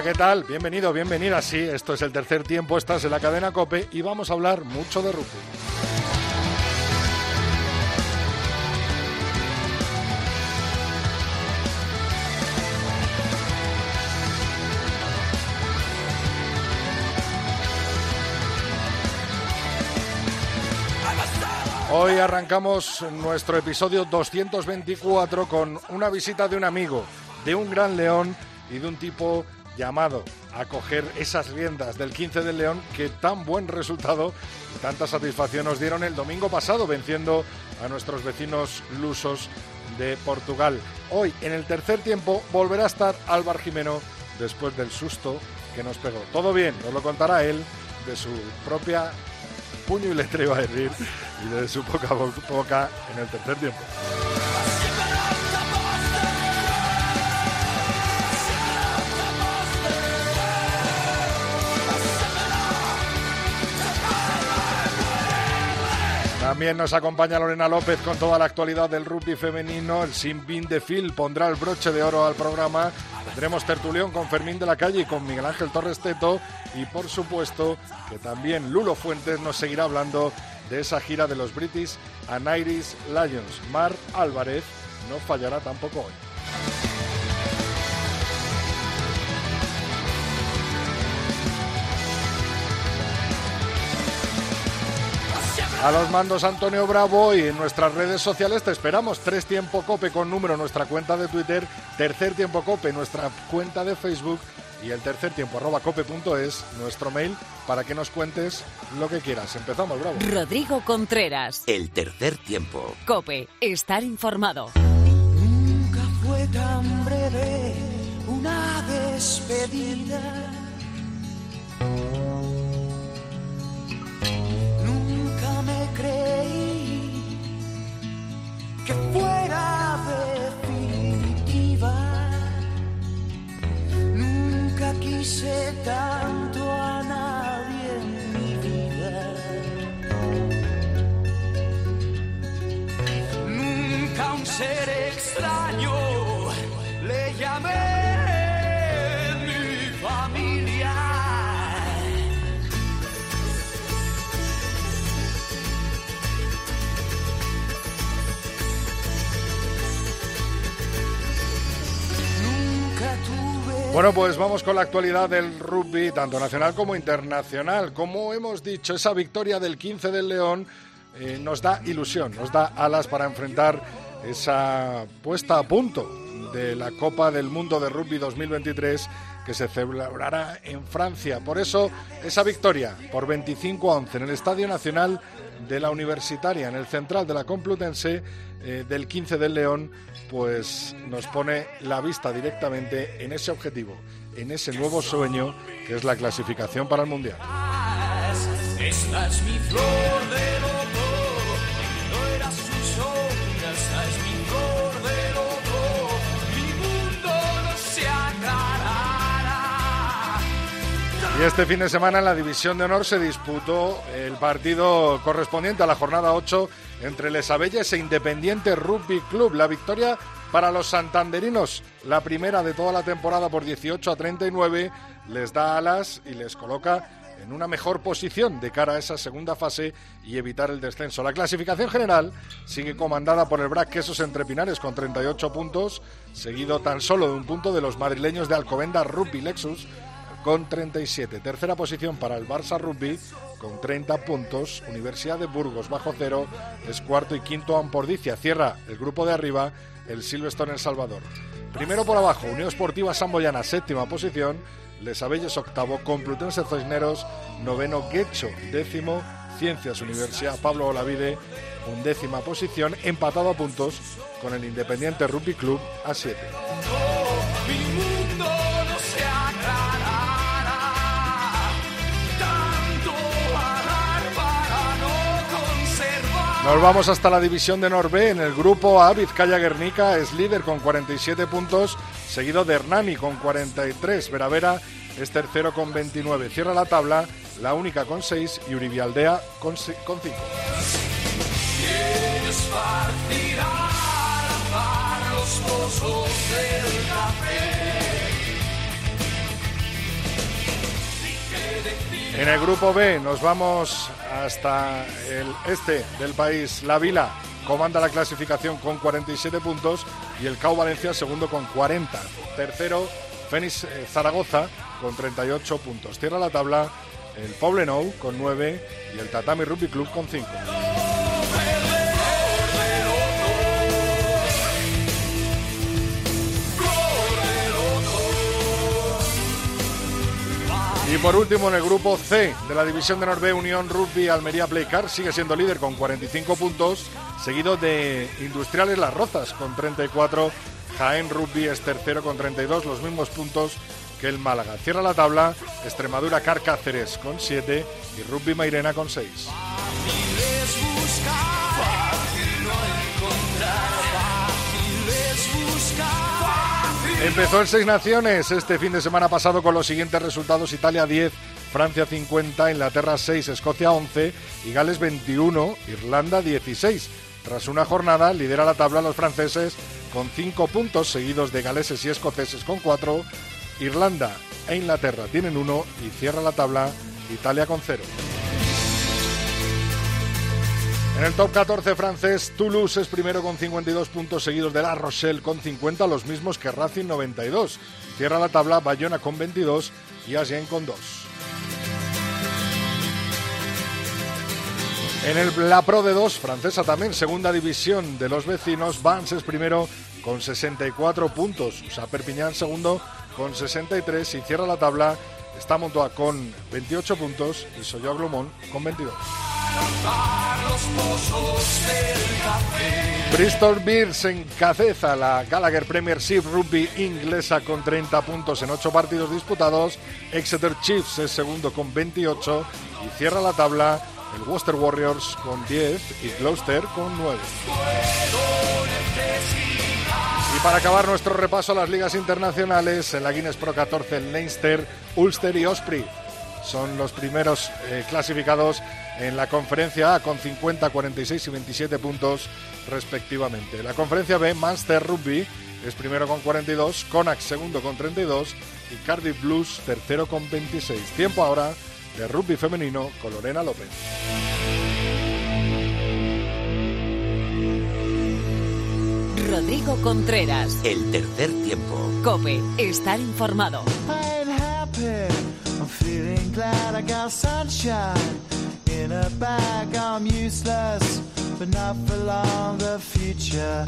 Hola, ¿qué tal? Bienvenido, bienvenida. Sí, esto es el tercer tiempo, estás en la cadena Cope y vamos a hablar mucho de rugby. Hoy arrancamos nuestro episodio 224 con una visita de un amigo, de un gran león y de un tipo llamado a coger esas riendas del 15 del León que tan buen resultado y tanta satisfacción nos dieron el domingo pasado venciendo a nuestros vecinos lusos de Portugal. Hoy, en el tercer tiempo, volverá a estar Álvaro Jimeno después del susto que nos pegó. Todo bien, nos lo contará él de su propia puño y letra, iba a decir, y de su poca boca en el tercer tiempo. También nos acompaña Lorena López con toda la actualidad del rugby femenino. El Simbin de Phil pondrá el broche de oro al programa. Tendremos tertulión con Fermín de la Calle y con Miguel Ángel Torres Teto. Y por supuesto que también Lulo Fuentes nos seguirá hablando de esa gira de los British and Irish Lions. Mar Álvarez no fallará tampoco hoy. A los mandos Antonio Bravo y en nuestras redes sociales te esperamos. Tres Tiempo Cope con número nuestra cuenta de Twitter, Tercer Tiempo Cope nuestra cuenta de Facebook y el tercer tiempo arroba cope.es nuestro mail para que nos cuentes lo que quieras. Empezamos, Bravo. Rodrigo Contreras. El tercer tiempo. Cope, estar informado. Nunca fue tan breve una despedida. Quise Bueno, pues vamos con la actualidad del rugby, tanto nacional como internacional. Como hemos dicho, esa victoria del 15 del León eh, nos da ilusión, nos da alas para enfrentar esa puesta a punto de la Copa del Mundo de Rugby 2023 que se celebrará en Francia. Por eso, esa victoria por 25 a 11 en el Estadio Nacional de la Universitaria, en el central de la Complutense eh, del 15 del León, pues nos pone la vista directamente en ese objetivo, en ese nuevo sueño que es la clasificación para el Mundial. Esta es mi flor de loto, no era su sombra, esta es mi flor de loto, mi mundo no se aclarará. Y este fin de semana en la División de Honor se disputó el partido correspondiente a la jornada 8 entre Les Abelles e Independiente Rugby Club. La victoria para los santanderinos, la primera de toda la temporada por 18 a 39, les da alas y les coloca en una mejor posición de cara a esa segunda fase y evitar el descenso. La clasificación general sigue comandada por el Brac Quesos Entre Pinares con 38 puntos, seguido tan solo de un punto de los madrileños de Alcobenda Rugby Lexus con 37. Tercera posición para el Barça Rugby con 30 puntos. Universidad de Burgos bajo cero es cuarto y quinto Ampordicia. Cierra el grupo de arriba el Silverstone El Salvador. Primero por abajo, Unión Esportiva Samboyana, séptima posición. Les Abelles octavo, Complutense Cisneros, noveno Guecho, décimo, Ciencias Universidad Pablo Olavide, undécima posición, empatado a puntos con el Independiente Rugby Club a 7. Nos vamos hasta la división de Norbe. En el grupo A, Vizcaya Guernica es líder con 47 puntos, seguido de Hernani con 43. Veravera es tercero con 29. Cierra la tabla, la única con 6 y Uribialdea con 5. En el grupo B nos vamos hasta el este del país. La Vila comanda la clasificación con 47 puntos y el CAU Valencia segundo con 40. Tercero, Fénix eh, Zaragoza con 38 puntos. Cierra la tabla el Poblenou con 9 y el Tatami Rugby Club con 5. Y por último, en el grupo C de la división de Norbe, Unión Rugby Almería Playcar sigue siendo líder con 45 puntos, seguido de Industriales Las Rozas con 34. Jaén Rugby es tercero con 32, los mismos puntos que el Málaga. Cierra la tabla Extremadura Carcáceres con 7 y Rugby Mairena con 6. Empezó el Seis Naciones este fin de semana pasado con los siguientes resultados: Italia 10, Francia 50, Inglaterra 6, Escocia 11 y Gales 21, Irlanda 16. Tras una jornada, lidera la tabla los franceses con 5 puntos, seguidos de galeses y escoceses con 4. Irlanda e Inglaterra tienen 1 y cierra la tabla Italia con 0. En el top 14 francés, Toulouse es primero con 52 puntos seguidos de La Rochelle con 50, los mismos que Racing 92. Cierra la tabla Bayona con 22 y Agen con 2. En el, la Pro de 2, francesa también, segunda división de los vecinos, Vance es primero con 64 puntos, o sea, Perpiñán segundo con 63 y cierra la tabla está Montoa con 28 puntos y Soyo Glomón con 22. Bristol Bears encabeza la Gallagher Premiership Rugby inglesa con 30 puntos en 8 partidos disputados. Exeter Chiefs es segundo con 28 y cierra la tabla el Worcester Warriors con 10 y Gloucester con 9. Y para acabar nuestro repaso a las ligas internacionales, en la Guinness Pro 14 el Leinster, Ulster y Osprey son los primeros eh, clasificados en la conferencia A con 50, 46 y 27 puntos respectivamente. La conferencia B, Manchester Rugby es primero con 42, Conax segundo con 32 y Cardiff Blues tercero con 26. Tiempo ahora de rugby femenino con Lorena López. Rodrigo Contreras. El tercer tiempo. Cope, estar informado. In a bag, I'm useless, but not for long. The future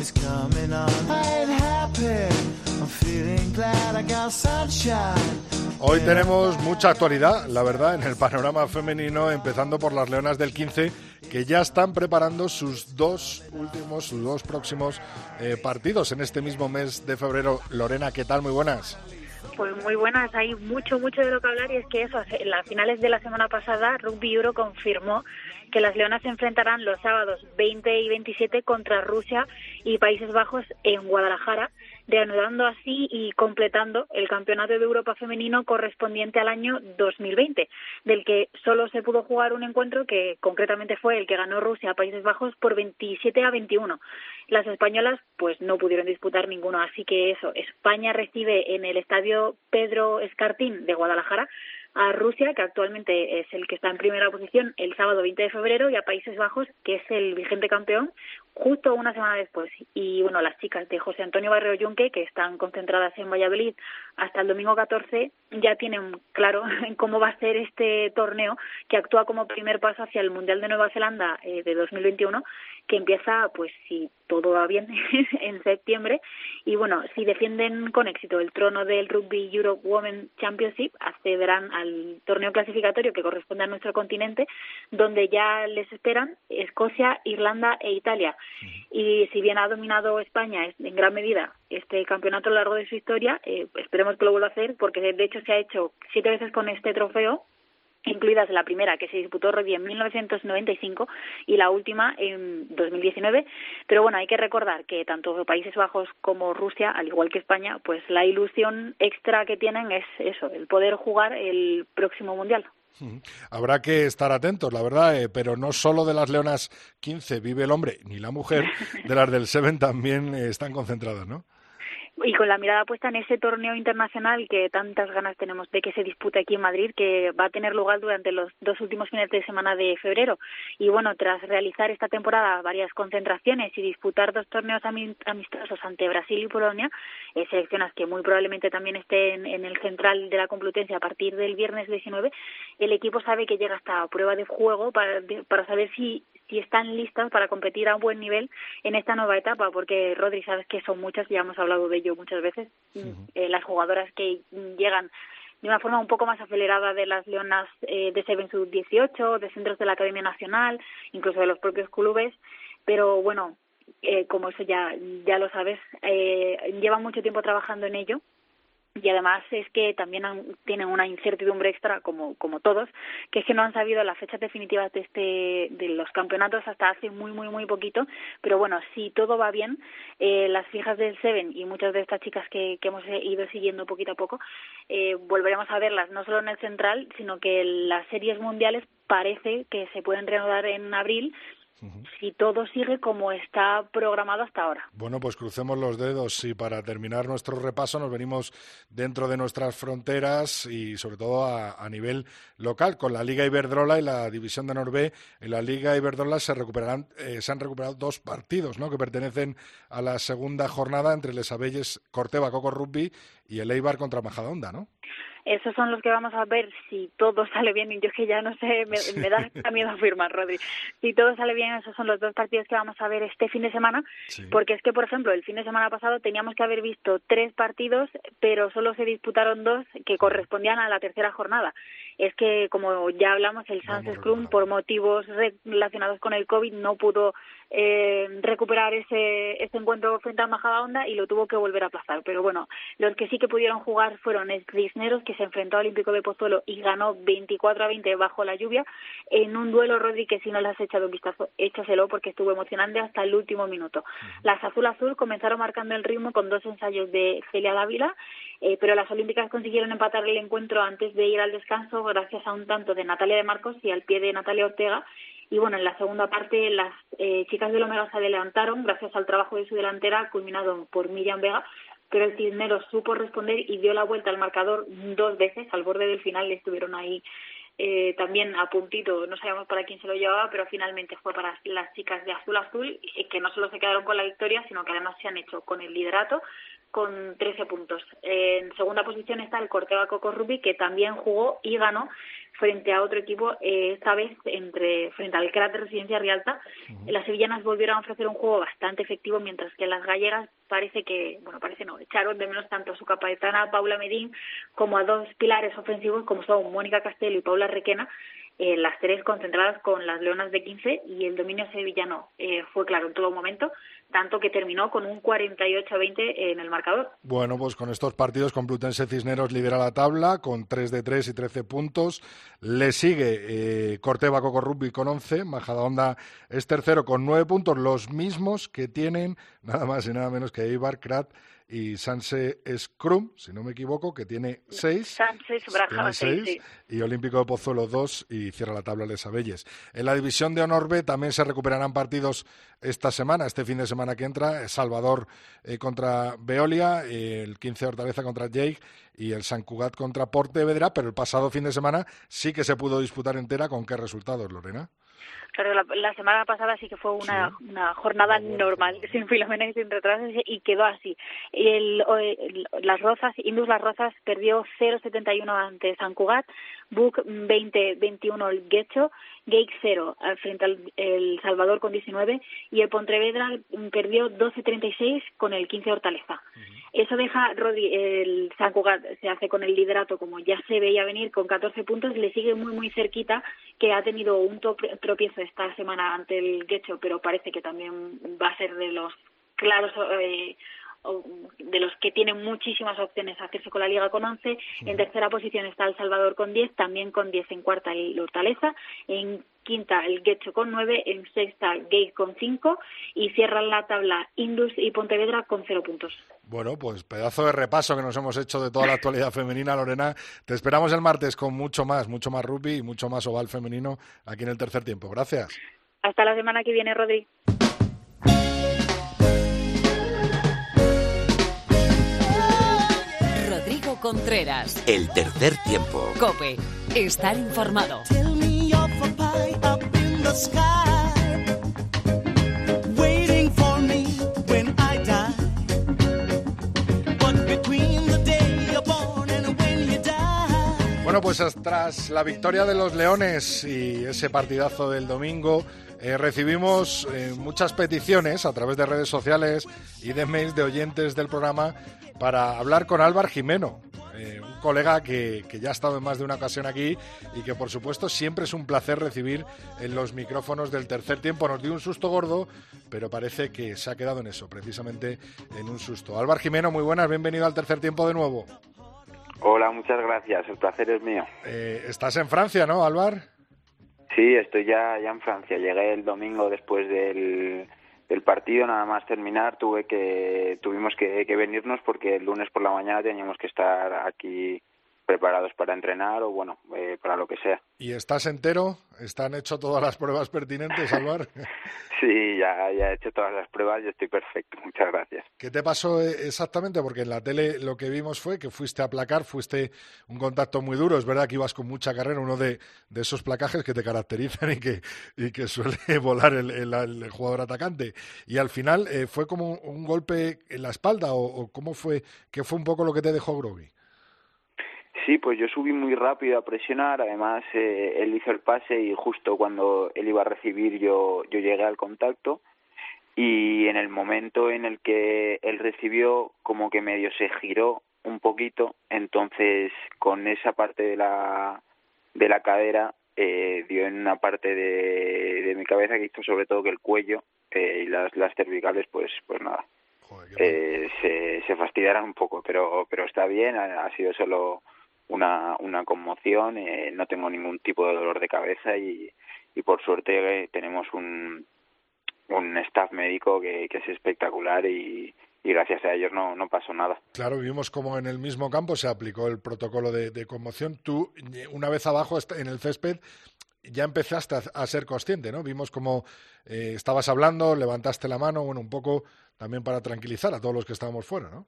is coming on. I ain't happy, I'm feeling glad I got sunshine. Hoy tenemos mucha actualidad, la verdad, en el panorama femenino, empezando por las Leonas del 15, que ya están preparando sus dos últimos, sus dos próximos eh, partidos en este mismo mes de febrero. Lorena, ¿qué tal? Muy buenas. Pues muy buenas, hay mucho, mucho de lo que hablar y es que eso, en finales de la semana pasada, Rugby Euro confirmó que las Leonas se enfrentarán los sábados 20 y 27 contra Rusia y Países Bajos en Guadalajara, reanudando así y completando el Campeonato de Europa femenino correspondiente al año 2020, del que solo se pudo jugar un encuentro que concretamente fue el que ganó Rusia a Países Bajos por 27 a 21. Las españolas pues no pudieron disputar ninguno, así que eso, España recibe en el estadio Pedro Escartín de Guadalajara a Rusia, que actualmente es el que está en primera posición, el sábado 20 de febrero, y a Países Bajos, que es el vigente campeón, justo una semana después. Y bueno, las chicas de José Antonio Barrio Yunque, que están concentradas en Valladolid hasta el domingo 14, ya tienen claro cómo va a ser este torneo, que actúa como primer paso hacia el Mundial de Nueva Zelanda eh, de 2021 que empieza, pues si todo va bien, en septiembre. Y bueno, si defienden con éxito el trono del Rugby Europe Women Championship, accederán al torneo clasificatorio que corresponde a nuestro continente, donde ya les esperan Escocia, Irlanda e Italia. Y si bien ha dominado España en gran medida este campeonato a lo largo de su historia, eh, esperemos que lo vuelva a hacer, porque de hecho se ha hecho siete veces con este trofeo incluidas la primera que se disputó en 1995 y la última en 2019. Pero bueno, hay que recordar que tanto Países Bajos como Rusia, al igual que España, pues la ilusión extra que tienen es eso, el poder jugar el próximo Mundial. Habrá que estar atentos, la verdad, eh, pero no solo de las Leonas 15 vive el hombre ni la mujer, de las del Seven también eh, están concentradas, ¿no? Y con la mirada puesta en ese torneo internacional que tantas ganas tenemos de que se dispute aquí en Madrid, que va a tener lugar durante los dos últimos fines de semana de febrero. Y bueno, tras realizar esta temporada varias concentraciones y disputar dos torneos amistosos ante Brasil y Polonia, eh, seleccionas que muy probablemente también estén en el central de la Complutense a partir del viernes 19, el equipo sabe que llega hasta prueba de juego para, para saber si si están listas para competir a un buen nivel en esta nueva etapa, porque Rodri, sabes que son muchas, ya hemos hablado de ello muchas veces, eh, las jugadoras que llegan de una forma un poco más acelerada de las leonas eh, de Seven Sub 18, de centros de la Academia Nacional, incluso de los propios clubes, pero bueno, eh, como eso ya, ya lo sabes, eh, llevan mucho tiempo trabajando en ello y además es que también tienen una incertidumbre extra como como todos que es que no han sabido las fechas definitivas de este de los campeonatos hasta hace muy muy muy poquito. Pero bueno si todo va bien eh, las fijas del Seven y muchas de estas chicas que, que hemos ido siguiendo poquito a poco eh, volveremos a verlas no solo en el central sino que las series mundiales parece que se pueden reanudar en abril si todo sigue como está programado hasta ahora. Bueno, pues crucemos los dedos y para terminar nuestro repaso nos venimos dentro de nuestras fronteras y sobre todo a, nivel local con la Liga Iberdrola y la División de Norbe. En la Liga Iberdrola se recuperarán, eh, se han recuperado dos partidos, ¿no? Que pertenecen a la segunda jornada entre Les Abelles, Corteva, Coco Rugby y el Eibar contra Majadahonda, ¿no? Esos son los que vamos a ver si todo sale bien. Y yo que ya no sé, me, da miedo afirmar, Rodri. Si todo sale bien, esos son los dos partidos que vamos a ver este fin de semana. Porque es que, por ejemplo, el fin de semana pasado teníamos que haber visto tres partidos, pero solo se disputaron dos que correspondían a la tercera jornada. Es que, como ya hablamos, el Sans Scrum, por motivos relacionados con el COVID, no pudo eh, recuperar ese, ese encuentro frente a Majadahonda y lo tuvo que volver a aplazar. Pero bueno, los que sí que pudieron jugar fueron Cisneros, que se enfrentó al Olímpico de Pozuelo y ganó 24 a 20 bajo la lluvia en un duelo, Rodri, que si no le has echado un vistazo, échaselo porque estuvo emocionante hasta el último minuto. Las Azul Azul comenzaron marcando el ritmo con dos ensayos de Celia Dávila, eh, pero las Olímpicas consiguieron empatar el encuentro antes de ir al descanso gracias a un tanto de Natalia de Marcos y al pie de Natalia Ortega y bueno, en la segunda parte las eh, chicas del Omega se adelantaron gracias al trabajo de su delantera culminado por Miriam Vega, pero el Cisneros supo responder y dio la vuelta al marcador dos veces, al borde del final estuvieron ahí eh, también a puntito, no sabíamos para quién se lo llevaba, pero finalmente fue para las chicas de Azul Azul, que no solo se quedaron con la victoria, sino que además se han hecho con el liderato con 13 puntos. En segunda posición está el Corteva Coco Rugby, que también jugó y ganó frente a otro equipo, eh, esta vez entre, frente al cráter Residencia Rialta. Las sevillanas volvieron a ofrecer un juego bastante efectivo, mientras que las gallegas parece que, bueno, parece no, echaron de menos tanto a su capitana Paula Medín como a dos pilares ofensivos como son Mónica Castelo y Paula Requena, eh, las tres concentradas con las leonas de 15 y el dominio sevillano eh, fue claro en todo momento, tanto que terminó con un 48 a 20 en el marcador. Bueno, pues con estos partidos Complutense Cisneros lidera la tabla con 3 de 3 y 13 puntos. Le sigue eh, Corteva Coco Rugby con 11, Majadahonda es tercero con 9 puntos, los mismos que tienen nada más y nada menos que Eibar, Krat y Sanse Scrum, si no me equivoco, que tiene seis. Sanse Braja, seis, y Olímpico de Pozuelo dos y cierra la tabla Les Abelles. En la división de Honor B también se recuperarán partidos esta semana, este fin de semana que entra, Salvador eh, contra Veolia, el 15 de Hortaleza contra Jake y el San Cugat contra Portevedra, pero el pasado fin de semana sí que se pudo disputar entera. ¿Con qué resultados, Lorena? Claro, la, semana pasada sí que fue una, una jornada normal, sin filomena y sin retrasos, y quedó así. El, las Rozas, Indus Las Rozas perdió 0-71 ante San Cugat, Buc 20-21 el Guecho, Gake 0 frente al el Salvador con 19 y el Pontevedra perdió 12-36 con el 15 Hortaleza. Eso deja Rodi, el San Cugat se hace con el liderato como ya se veía venir con 14 puntos, le sigue muy muy cerquita que ha tenido un tropiezo esta semana ante el Guecho, pero parece que también va a ser de los claros eh, de los que tienen muchísimas opciones a hacerse con la liga con 11. En tercera posición está El Salvador con 10, también con 10 en cuarta el Hortaleza. En quinta el Guecho con 9, en sexta Gate con 5 y cierran la tabla Indus y Pontevedra con 0 puntos. Bueno, pues pedazo de repaso que nos hemos hecho de toda la actualidad femenina, Lorena. Te esperamos el martes con mucho más, mucho más rugby y mucho más oval femenino aquí en el tercer tiempo. Gracias. Hasta la semana que viene, Rodri. Contreras. El tercer tiempo. Cope. Estar informado. Tell me of a pie up in the sky, waiting for me when I die. But between the day you're born and when you die. Bueno, pues tras la victoria de los Leones y ese partidazo del domingo, eh, recibimos eh, muchas peticiones a través de redes sociales y de mails de oyentes del programa para hablar con Álvar Jimeno, eh, un colega que, que ya ha estado en más de una ocasión aquí y que por supuesto siempre es un placer recibir en los micrófonos del tercer tiempo. Nos dio un susto gordo, pero parece que se ha quedado en eso, precisamente en un susto. Álvar Jimeno, muy buenas, bienvenido al tercer tiempo de nuevo. Hola, muchas gracias. El placer es mío. Eh, estás en Francia, ¿no, Álvar? Sí, estoy ya, ya en Francia. Llegué el domingo después del, del partido, nada más terminar, tuve que, tuvimos que, que venirnos porque el lunes por la mañana teníamos que estar aquí preparados para entrenar o bueno, eh, para lo que sea. ¿Y estás entero? ¿Están hecho todas las pruebas pertinentes, Álvar? Sí, ya, ya he hecho todas las pruebas y estoy perfecto. Muchas gracias. ¿Qué te pasó eh, exactamente? Porque en la tele lo que vimos fue que fuiste a placar, fuiste un contacto muy duro. Es verdad que ibas con mucha carrera, uno de, de esos placajes que te caracterizan y que, y que suele volar el, el- el jugador atacante. Y al final, eh, ¿fue como un, golpe en la espalda o, o cómo fue? ¿Qué fue un poco lo que te dejó Groby? Sí, pues yo subí muy rápido a presionar, además eh, él hizo el pase y justo cuando él iba a recibir yo, yo llegué al contacto. Y en el momento en el que él recibió como que medio se giró un poquito, entonces con esa parte de la, de la cadera eh, dio en una parte de, de mi cabeza que hizo sobre todo que el cuello eh, y las, las cervicales pues, pues nada, Joder, eh, se, se fastidiaran un poco, pero, pero está bien, ha, ha sido solo una, una conmoción, eh, no tengo ningún tipo de dolor de cabeza y, y por suerte eh, tenemos un, un staff médico que, es espectacular y, y gracias a ellos no, no pasó nada. Claro, vimos como en el mismo campo se aplicó el protocolo de, conmoción. Tú, una vez abajo en el césped, ya empezaste a, a ser consciente, ¿no? Vimos como eh, estabas hablando, levantaste la mano, bueno, un poco también para tranquilizar a todos los que estábamos fuera, ¿no?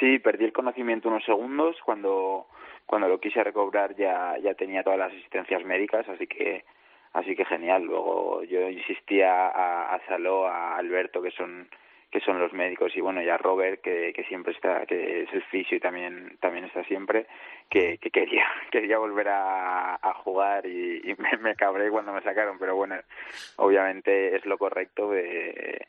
Sí, perdí el conocimiento unos segundos. Cuando, cuando lo quise recobrar ya, ya tenía todas las asistencias médicas, así que, así que genial. Luego yo insistía a, a Saló, a Alberto, que son, que son los médicos, y bueno, y a Robert, que, que siempre está, que es el fisio y también, también está siempre, que, que quería, quería volver a, jugar y, me, cabré cuando me sacaron, pero bueno, obviamente es lo correcto. eh,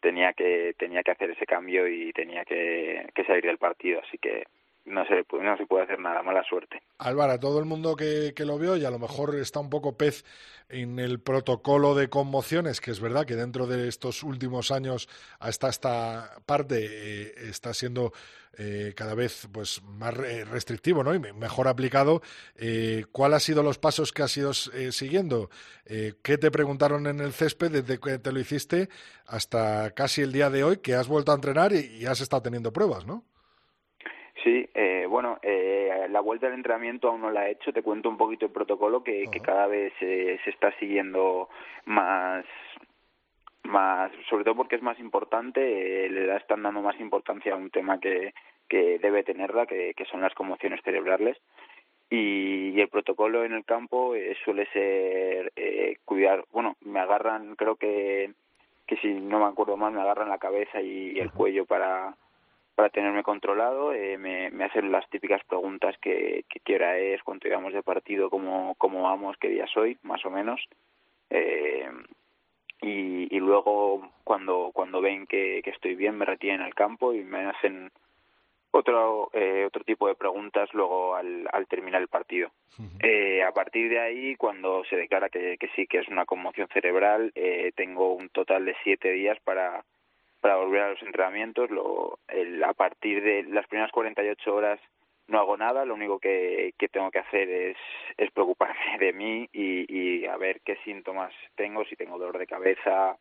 tenía que tenía que hacer ese cambio y tenía que, que salir del partido así que no se pu- no se puede hacer nada mala suerte Álvaro, a todo el mundo que, que lo vio y a lo mejor está un poco pez en el protocolo de conmociones, que es verdad que dentro de estos últimos años hasta esta parte eh, está siendo eh, cada vez pues más re- restrictivo ¿no? y me- mejor aplicado. Eh, ¿Cuál ha sido los pasos que has ido eh, siguiendo? Eh, ¿Qué te preguntaron en el césped desde que te lo hiciste hasta casi el día de hoy que has vuelto a entrenar y, y has estado teniendo pruebas, ¿no? Sí eh, bueno eh, la vuelta al entrenamiento aún no la he hecho. Te cuento un poquito el protocolo que, que cada vez eh, se está siguiendo más más sobre todo porque es más importante eh, le están dando más importancia a un tema que que debe tenerla que, que son las conmociones cerebrales. Y, y el protocolo en el campo eh, suele ser eh, cuidar bueno me agarran creo que que si no me acuerdo mal me agarran la cabeza y, y el cuello para para tenerme controlado eh, me, me hacen las típicas preguntas que, que qué hora es cuánto llevamos de partido cómo cómo vamos qué día soy más o menos. Eh, y, y luego cuando cuando ven que, que estoy bien me retienen al campo y me hacen otro eh, otro tipo de preguntas luego al, al terminar el partido. Eh, a partir de ahí cuando se declara que, que sí que es una conmoción cerebral eh, tengo un total de siete días para para volver a los entrenamientos. Lo, el, a partir de las primeras 48 horas no hago nada, lo único que, que tengo que hacer es, es preocuparme de mí y, a ver qué síntomas tengo, si tengo dolor de cabeza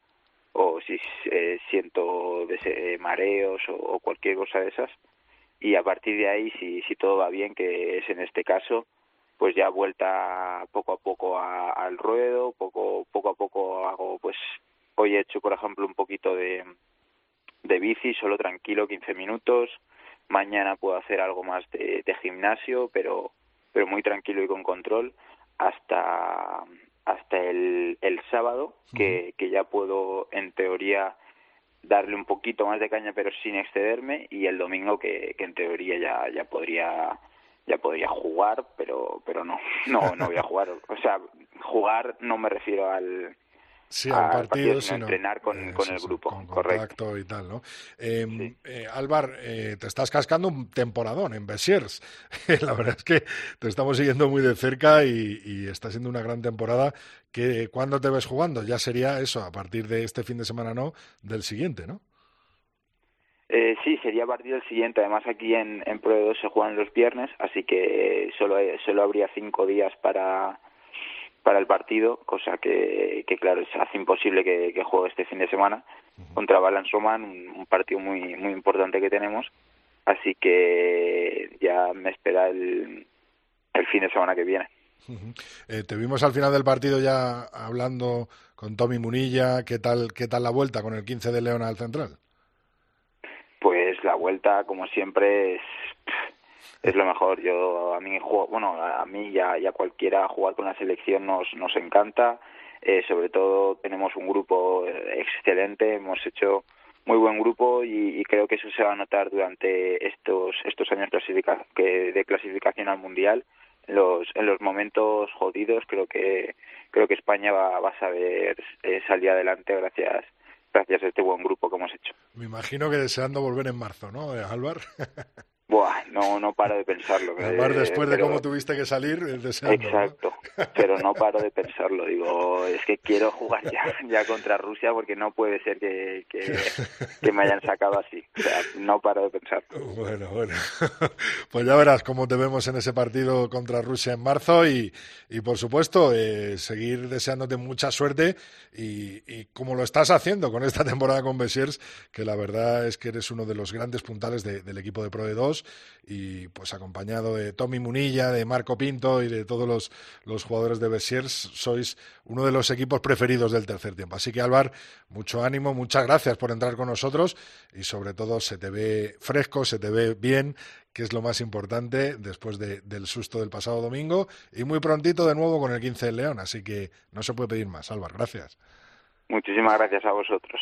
o si eh, siento mareos o, cualquier cosa de esas. Y a partir de ahí, si, si todo va bien, que es en este caso, pues ya vuelta poco a poco al ruedo, poco, poco a poco hago, pues hoy he hecho, por ejemplo, un poquito de, de bici, solo tranquilo, 15 minutos, mañana puedo hacer algo más de, de gimnasio, pero, pero muy tranquilo y con control, hasta, hasta el, el sábado, que, que ya puedo, en teoría, darle un poquito más de caña pero sin excederme. Y el domingo que, que en teoría ya, ya podría ya podría jugar, pero pero no, no, no voy a jugar. O sea, jugar no me refiero al, Sí, al partido, partido sino entrenar con, eh, con el grupo, con correcto. contacto y tal, ¿no? Eh, Sí. eh, Álvar, eh, te estás cascando un temporadón en Besiers. La verdad es que te estamos siguiendo muy de cerca y, y está siendo una gran temporada. Que, ¿Cuándo te ves jugando? Ya sería eso, a partir de este fin de semana, no, del siguiente, ¿no? Eh, sí, sería a partir del siguiente. Además, aquí en, en Pro 2 se juegan los viernes, así que solo, solo habría cinco días para, para el partido, cosa que, que claro, se hace imposible que, que juegue este fin de semana contra Balansoman, un, un partido muy, muy importante que tenemos. Así que ya me espera el, el fin de semana que viene. Eh, te vimos al final del partido ya hablando con Tommy Munilla. ¿Qué tal, qué tal la vuelta con el 15 de León al Central? Pues la vuelta, como siempre, es, es lo mejor. Yo a mí bueno, a mí y a, cualquiera jugar con la selección nos nos encanta. Eh, sobre todo tenemos un grupo eh, excelente, hemos hecho muy buen grupo y, creo que eso se va a notar durante estos estos años clasifica, que, de clasificación al mundial. Los en los momentos jodidos creo que creo que España va, va a saber eh, salir adelante gracias gracias a este buen grupo que hemos hecho. Me imagino que deseando volver en marzo, ¿no, eh, Álvar? Buah, no, no paro de pensarlo. Álvar, eh, después de cómo tuviste que salir. Exacto, pero no paro de pensarlo. Digo, es que quiero jugar ya, ya contra Rusia porque no puede ser que, que, que me hayan sacado así. O sea, no paro de pensarlo. Bueno, bueno. Pues ya verás cómo te vemos en ese partido contra Rusia en marzo y, y por supuesto, eh, seguir deseándote mucha suerte y, y como lo estás haciendo con esta temporada con Besiers, que la verdad es que eres uno de los grandes puntales de- del equipo de Pro de 2 y pues acompañado de Tommy Munilla, de Marco Pinto y de todos los, los jugadores de Besiers, sois uno de los equipos preferidos del tercer tiempo. Así que Álvar, mucho ánimo, muchas gracias por entrar con nosotros y sobre todo se te ve fresco, se te ve bien, que es lo más importante después de- del susto del pasado domingo y muy prontito de nuevo con el 15 de León. Así que no se puede pedir más, Álvar, gracias. Muchísimas gracias a vosotros.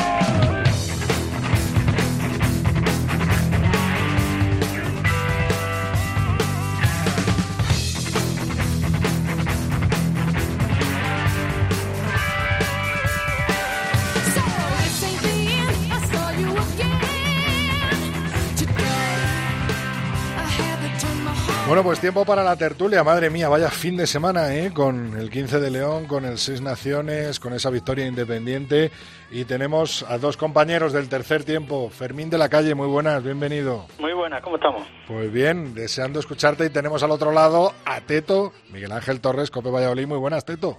Bueno, pues tiempo para la tertulia. Madre mía, vaya fin de semana, ¿eh? Con el 15 de León, con el Seis Naciones, con esa victoria independiente. Y tenemos a dos compañeros del tercer tiempo. Fermín de la Calle, muy buenas, bienvenido. Muy buenas, ¿cómo estamos? Pues bien, deseando escucharte. Y tenemos al otro lado a Teto, Miguel Ángel Torres, Cope Valladolid. Muy buenas, Teto.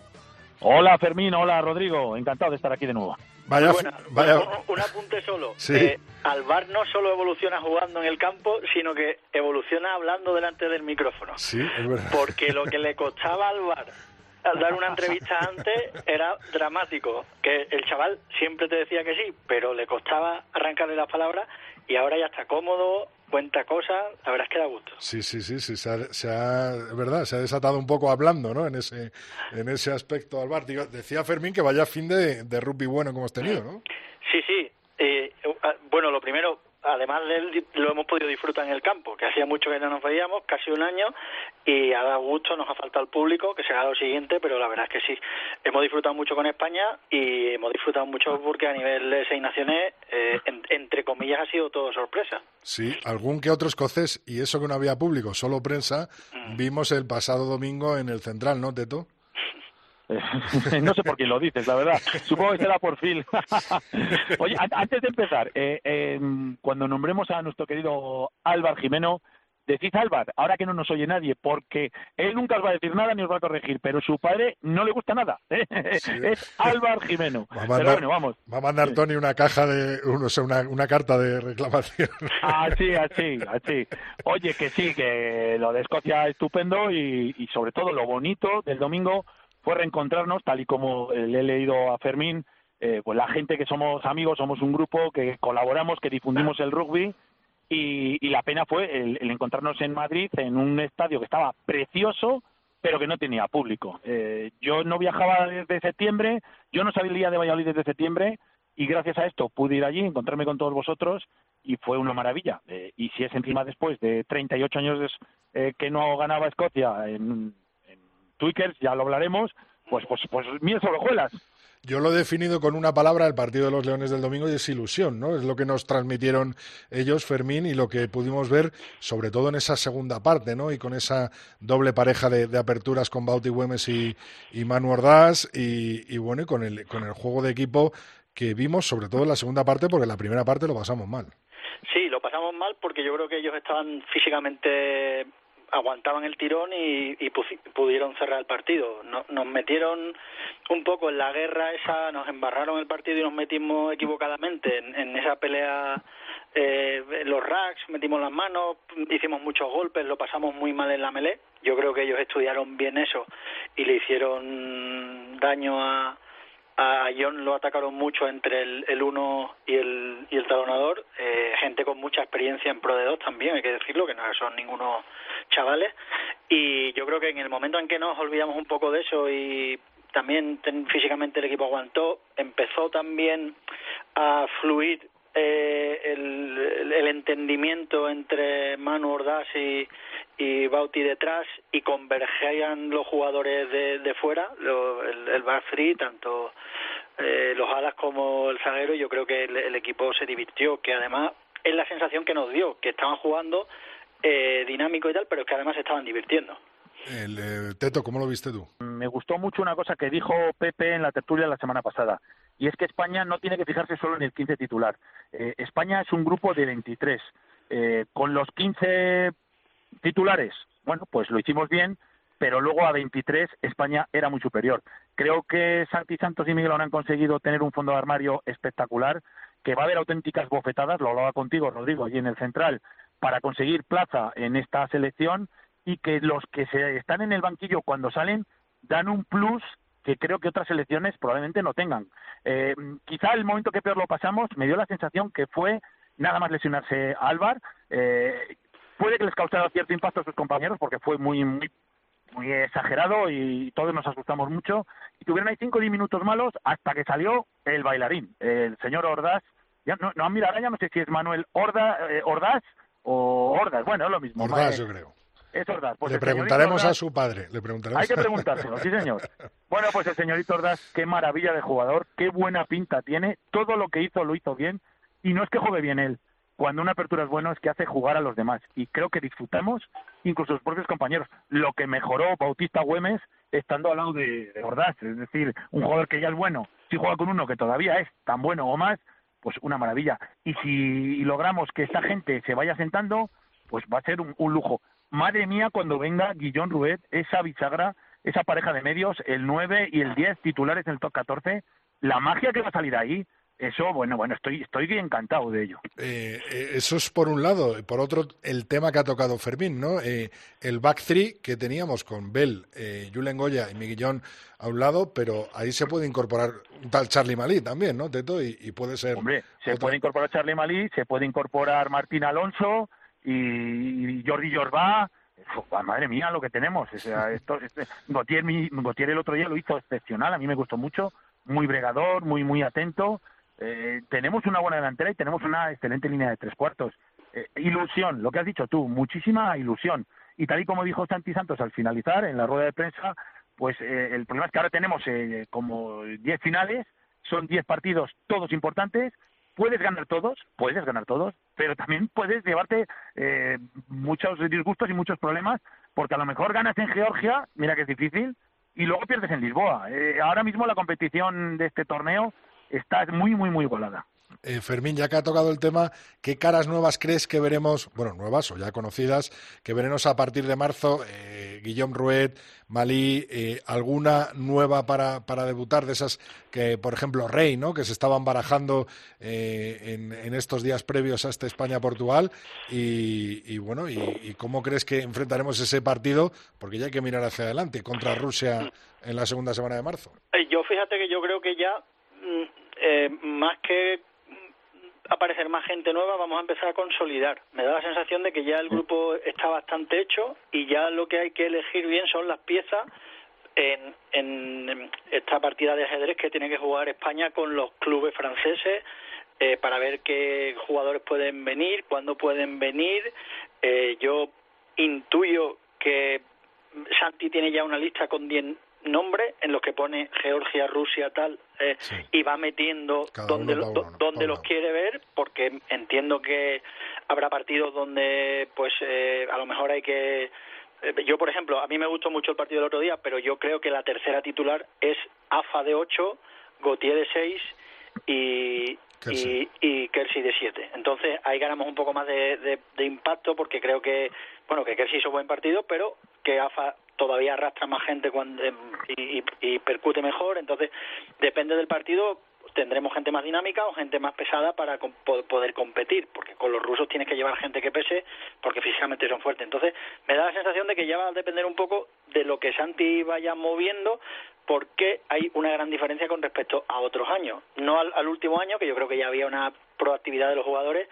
Hola Fermín, hola Rodrigo, encantado de estar aquí de nuevo. Vaya, vaya, Un, un apunte solo. Sí. Eh, Alvar no solo evoluciona jugando en el campo, sino que evoluciona hablando delante del micrófono. sí, es verdad. Porque lo que le costaba a Alvar al dar una entrevista antes era dramático. Que el chaval siempre te decía que sí, pero le costaba arrancarle las palabras y ahora ya está cómodo, cuenta cosas, la verdad es que da gusto. Sí, sí, sí, sí, se ha, se ha- es verdad, se ha desatado un poco hablando, ¿no? En ese, en ese aspecto, Alvar. Decía Fermín que vaya fin de, de rugby bueno que hemos tenido, ¿no? Sí, sí. Eh, eh, bueno, lo primero, además de él, lo hemos podido disfrutar en el campo, que hacía mucho que no nos veíamos, casi un año, y ha dado gusto, nos ha faltado el público, que será lo siguiente, pero la verdad es que sí, hemos disfrutado mucho con España y hemos disfrutado mucho porque a nivel de seis naciones, eh, en- entre comillas, ha sido todo sorpresa. Sí, algún que otro escocés, y eso que no había público, solo prensa, Mm. vimos el pasado domingo en el Central, ¿no, Teto? no sé por quién lo dices, la verdad. Supongo que será por Phil. Oye, an- antes de empezar, eh, eh, cuando nombremos a nuestro querido Álvar Jimeno, decid Álvar, ahora que no nos oye nadie, porque él nunca os va a decir nada ni os va a corregir, pero su padre no le gusta nada. ¿eh? Es Álvar Jimeno. Va a Pero mandar, bueno, vamos. va a mandar Tony una caja de, una, una carta de reclamación. Así, así, así. Oye, que sí, que lo de Escocia estupendo y, y sobre todo lo bonito del domingo fue reencontrarnos, tal y como eh, le he leído a Fermín, eh, pues la gente que somos amigos, somos un grupo que colaboramos, que difundimos el rugby y, y la pena fue el, encontrarnos en Madrid en un estadio que estaba precioso, pero que no tenía público. Eh, yo no viajaba desde septiembre, yo no salía de Valladolid desde septiembre y gracias a esto pude ir allí, encontrarme con todos vosotros y fue una maravilla. Eh, y si es encima después de 38 años des- eh, que no ganaba Escocia en, en Twickers, ya lo hablaremos, pues pues pues miel sobre hojuelas. Yo lo he definido con una palabra, el partido de los Leones del domingo, y es ilusión, ¿no? Es lo que nos transmitieron ellos, Fermín, y lo que pudimos ver, sobre todo en esa segunda parte, ¿no? Y con esa doble pareja de, de aperturas con Bauti Güemes y, y Manu Ordaz, y, y bueno, y con el, con el juego de equipo que vimos, sobre todo en la segunda parte, porque en la primera parte lo pasamos mal. Sí, lo pasamos mal porque yo creo que ellos estaban físicamente aguantaban el tirón y, y pudieron cerrar el partido. No- nos metieron un poco en la guerra esa, nos embarraron el partido y nos metimos equivocadamente en, en esa pelea, eh, los racks, metimos las manos, hicimos muchos golpes, lo pasamos muy mal en la melé. Yo creo que ellos estudiaron bien eso y le hicieron daño a, a John lo atacaron mucho entre el, el uno y el, y el talonador, eh, gente con mucha experiencia en Pro de dos también, hay que decirlo, que no son ningunos chavales, y yo creo que en el momento en que nos olvidamos un poco de eso y también ten- físicamente el equipo aguantó, empezó también a fluir eh, el, el- entendimiento entre Manu Ordaz y, y Bauti detrás y convergían los jugadores de, de fuera, lo- el, el back three, tanto eh, los alas como el zaguero, yo creo que el, el equipo se divirtió, que además es la sensación que nos dio, que estaban jugando eh, dinámico y tal, pero que además se estaban divirtiendo. El, eh, Teto, ¿cómo lo viste tú? Me gustó mucho una cosa que dijo Pepe en la tertulia la semana pasada, y es que España no tiene que fijarse solo en el 15 titular. Eh, España es un grupo de 23. Eh, con los 15 titulares, bueno, pues lo hicimos bien, pero luego a 23 España era muy superior. Creo que Santi Santos y Miguel han conseguido tener un fondo de armario espectacular, que va a haber auténticas bofetadas, lo hablaba contigo, Rodrigo, allí en el central, para conseguir plaza en esta selección y que los que se están en el banquillo cuando salen dan un plus que creo que otras selecciones probablemente no tengan. Eh, quizá el momento que peor lo pasamos me dio la sensación que fue nada más lesionarse a Álvar. Eh, puede que les causara cierto impacto a sus compañeros porque fue muy, muy, muy exagerado y todos nos asustamos mucho. Y tuvieron ahí cinco o diez minutos malos hasta que salió el bailarín, el señor Ordaz. Ya, no, no, mira, ahora ya no sé si es Manuel Orda, eh, Ordaz o Ordaz. Bueno, es lo mismo. Ordaz, Eh, yo creo. Es Ordaz. Pues le preguntaremos a su padre. Le preguntaremos hay que preguntárselo, sí señor. Bueno, pues el señorito Ordaz, qué maravilla de jugador, qué buena pinta tiene, todo lo que hizo lo hizo bien, y no es que juegue bien él, cuando una apertura es bueno es que hace jugar a los demás, y creo que disfrutamos incluso los propios compañeros, lo que mejoró Bautista Güemes estando al lado de, de Ordaz, es decir, un jugador que ya es bueno, si juega con uno que todavía es tan bueno o más, pues una maravilla. Y si logramos que esta gente se vaya sentando, pues va a ser un, un lujo. Madre mía, cuando venga Guillón Ruet, esa bisagra, esa pareja de medios, el 9 y el 10 titulares en el top 14, la magia que va a salir ahí, eso, bueno, bueno, estoy, estoy encantado de ello. Eh, eh, eso es por un lado. Por otro, el tema que ha tocado Fermín, ¿no? Eh, el back three que teníamos con Bell, eh, Julen Goya y Miguillón a un lado, pero ahí se puede incorporar un tal Charlie Malí también, ¿no, Teto? Y, y puede ser. Hombre, se otra- puede incorporar Charlie Malí, se puede incorporar Martín Alonso y, y Jordi Jorba. Madre mía, lo que tenemos. O sea, esto, este, Gautier, mi- Gautier el otro día lo hizo excepcional, a mí me gustó mucho, muy bregador, muy muy atento. Eh, tenemos una buena delantera y tenemos una excelente línea de tres cuartos. Eh, ilusión, lo que has dicho tú, muchísima ilusión. Y tal y como dijo Santi Santos al finalizar en la rueda de prensa, pues eh, el problema es que ahora tenemos eh, como 10 finales, son 10 partidos todos importantes, puedes ganar todos, puedes ganar todos, pero también puedes llevarte eh, muchos disgustos y muchos problemas, porque a lo mejor ganas en Georgia, mira que es difícil, y luego pierdes en Lisboa. Eh, ahora mismo la competición de este torneo está muy, muy, muy igualada. Eh, Fermín, ya que ha tocado el tema, ¿qué caras nuevas crees que veremos, bueno, nuevas o ya conocidas, que veremos a partir de marzo? Eh, Guillaume Rouet, Malí, eh, ¿alguna nueva para, para debutar de esas que, por ejemplo, Rey, ¿no? que se estaban barajando eh, en, estos días previos a este España-Portugal? Y, y bueno, y, cómo crees que enfrentaremos ese partido? Porque ya hay que mirar hacia adelante contra Rusia en la segunda semana de marzo. Yo fíjate que yo creo que ya, mm, más que aparecer más gente nueva, vamos a empezar a consolidar. Me da la sensación de que ya el grupo está bastante hecho y ya lo que hay que elegir bien son las piezas en, en esta partida de ajedrez que tiene que jugar España con los clubes franceses eh, para ver qué jugadores pueden venir, cuándo pueden venir. Eh, yo intuyo que Santi tiene ya una lista con 10 nombres en los que pone Georgia, Rusia, tal, eh, Sí. y va metiendo Cada donde, uno uno, donde los quiere ver, porque entiendo que habrá partidos donde, pues, eh, a lo mejor hay que. eh, Yo, por ejemplo, a mí me gustó mucho el partido del otro día, pero yo creo que la tercera titular es AFA de 8, Gautier de 6 y, Y, y Kelsey de 7. Entonces ahí ganamos un poco más de, de- impacto porque creo que, bueno, que Kelsey hizo buen partido, pero que AFA todavía arrastra más gente cuando, em, y, y- y percute mejor. Entonces, depende del partido, tendremos gente más dinámica o gente más pesada para poder competir, porque con los rusos tienes que llevar gente que pese porque físicamente son fuertes. Entonces, me da la sensación de que ya va a depender un poco de lo que Santi vaya moviendo, porque hay una gran diferencia con respecto a otros años. No al, al último año, que yo creo que ya había una proactividad de los jugadores,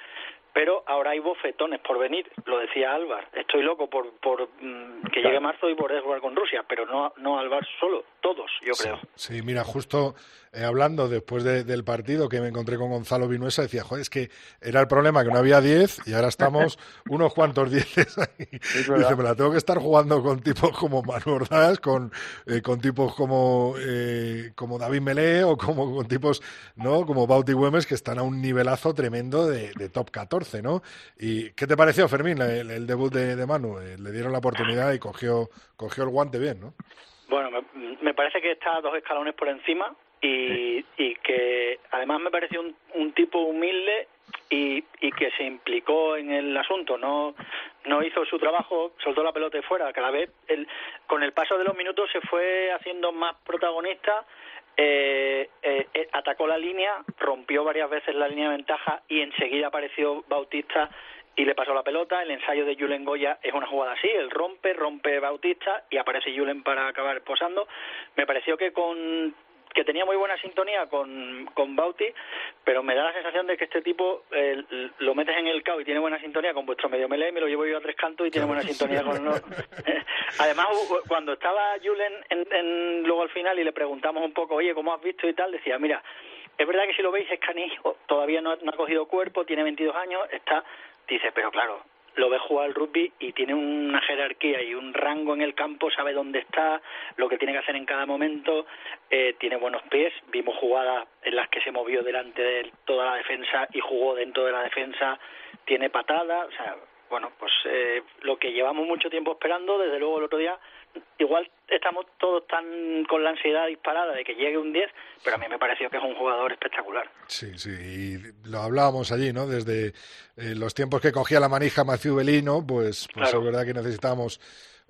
pero ahora hay bofetones por venir, lo decía Álvar. Estoy loco por, por mm, que llegue marzo y poder jugar con Rusia, pero no, no Álvar solo, todos, yo creo. Sí, sí, mira, justo eh, hablando después de- del partido que me encontré con Gonzalo Vinuesa, decía, joder, es que era el problema que no había 10 y ahora estamos unos cuantos 10 ahí. Dice, me la tengo que estar jugando con tipos como Manu Ordaz, con, eh, con tipos como, eh, como David Melé o como con tipos, ¿no? Como Bauti Güemes que están a un nivelazo tremendo de, de top 14, ¿no? ¿Y qué te pareció, Fermín, el, el debut de, de Manu? Eh, le dieron la oportunidad y cogió, cogió el guante bien, ¿no? Bueno, me, me parece que está dos escalones por encima y, y que además me pareció un, un tipo humilde y, y que se implicó en el asunto, no no hizo su trabajo, soltó la pelota de fuera, cada vez el, con el paso de los minutos se fue haciendo más protagonista, eh, eh, eh, atacó la línea, rompió varias veces la línea de ventaja y enseguida apareció Bautista y le pasó la pelota. El ensayo de Julen Goya es una jugada así, él rompe, rompe Bautista y aparece Julen para acabar posando. Me pareció que con que tenía muy buena sintonía con, con Bauti, pero me da la sensación de que este tipo eh, lo metes en el cao y tiene buena sintonía con vuestro medio melee, me lo llevo yo a tres cantos y tiene buena sintonía con... los- Además, cuando estaba Julen en, en- luego al final y le preguntamos un poco, oye, ¿cómo has visto y tal? Decía, mira, es verdad que si lo veis es canijo, todavía no, no ha cogido cuerpo, tiene 22 años, está... Dice, pero claro, lo ve jugar al rugby y tiene una jerarquía y un rango en el campo, sabe dónde está, lo que tiene que hacer en cada momento, eh, tiene buenos pies, vimos jugadas en las que se movió delante de toda la defensa y jugó dentro de la defensa, tiene patada, o sea, bueno, pues eh, lo que llevamos mucho tiempo esperando, desde luego el otro día, igual estamos todos tan con la ansiedad disparada de que llegue un 10, pero a mí me pareció que es un jugador espectacular. Sí, sí, y lo hablábamos allí, ¿no? Desde eh, los tiempos que cogía la manija Matthew Bellino, pues, pues Claro. es verdad que necesitábamos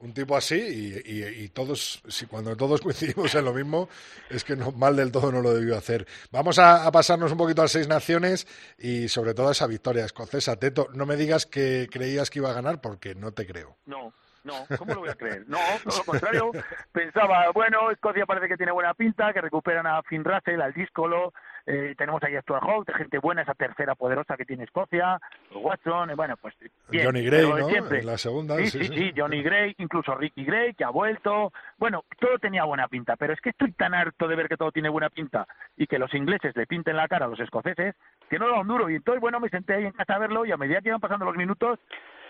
un tipo así y, todos, si cuando todos coincidimos en lo mismo, es que no, mal del todo no lo debió hacer. Vamos a, a pasarnos un poquito a Seis Naciones y sobre todo a esa victoria escocesa. Teto, no me digas que creías que iba a ganar porque no te creo. No, no, ¿cómo lo voy a creer? No, todo lo contrario. Pensaba, bueno, Escocia parece que tiene buena pinta, que recuperan a Finn Russell, al díscolo, eh, tenemos ahí a Stuart de gente buena, esa tercera poderosa que tiene Escocia, Watson, eh, bueno, pues bien, Johnny Gray, ¿no? siempre. En la segunda. Sí, sí, sí, Johnny Gray, incluso Ricky Gray, que ha vuelto. Bueno, todo tenía buena pinta, pero es que estoy tan harto de ver que todo tiene buena pinta y que los ingleses le pinten la cara a los escoceses, que no un duro. Y entonces, bueno, me senté ahí en casa a verlo y a medida que iban pasando los minutos,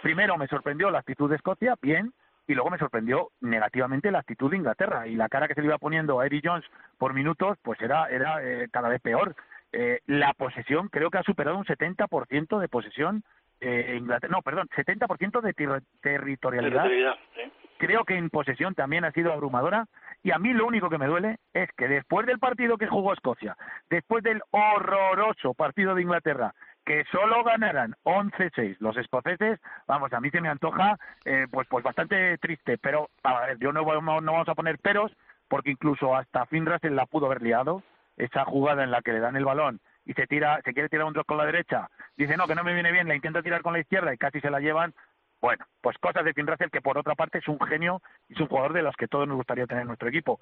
primero me sorprendió la actitud de Escocia, bien, y luego me sorprendió negativamente la actitud de Inglaterra y la cara que se le iba poniendo a Eddie Jones por minutos, pues era, era eh, cada vez peor. Eh, la posesión creo que ha superado un 70% de posesión eh, Inglaterra, no, perdón, 70% de ter- territorialidad. Territorialidad, sí. Creo que en posesión también ha sido abrumadora y a mí lo único que me duele es que después del partido que jugó Escocia, después del horroroso partido de Inglaterra, que solo ganaran 11-6 los escoceses, vamos, a mí se me antoja eh, pues pues bastante triste, pero a ver, yo no, vamos- no vamos a poner peros porque incluso hasta Russell la pudo haber liado, esa jugada en la que le dan el balón y se tira, se quiere tirar un drop con la derecha, dice no, que no me viene bien, la intenta tirar con la izquierda y casi se la llevan, bueno, pues cosas de Russell que por otra parte es un genio y es un jugador de los que todos nos gustaría tener en nuestro equipo.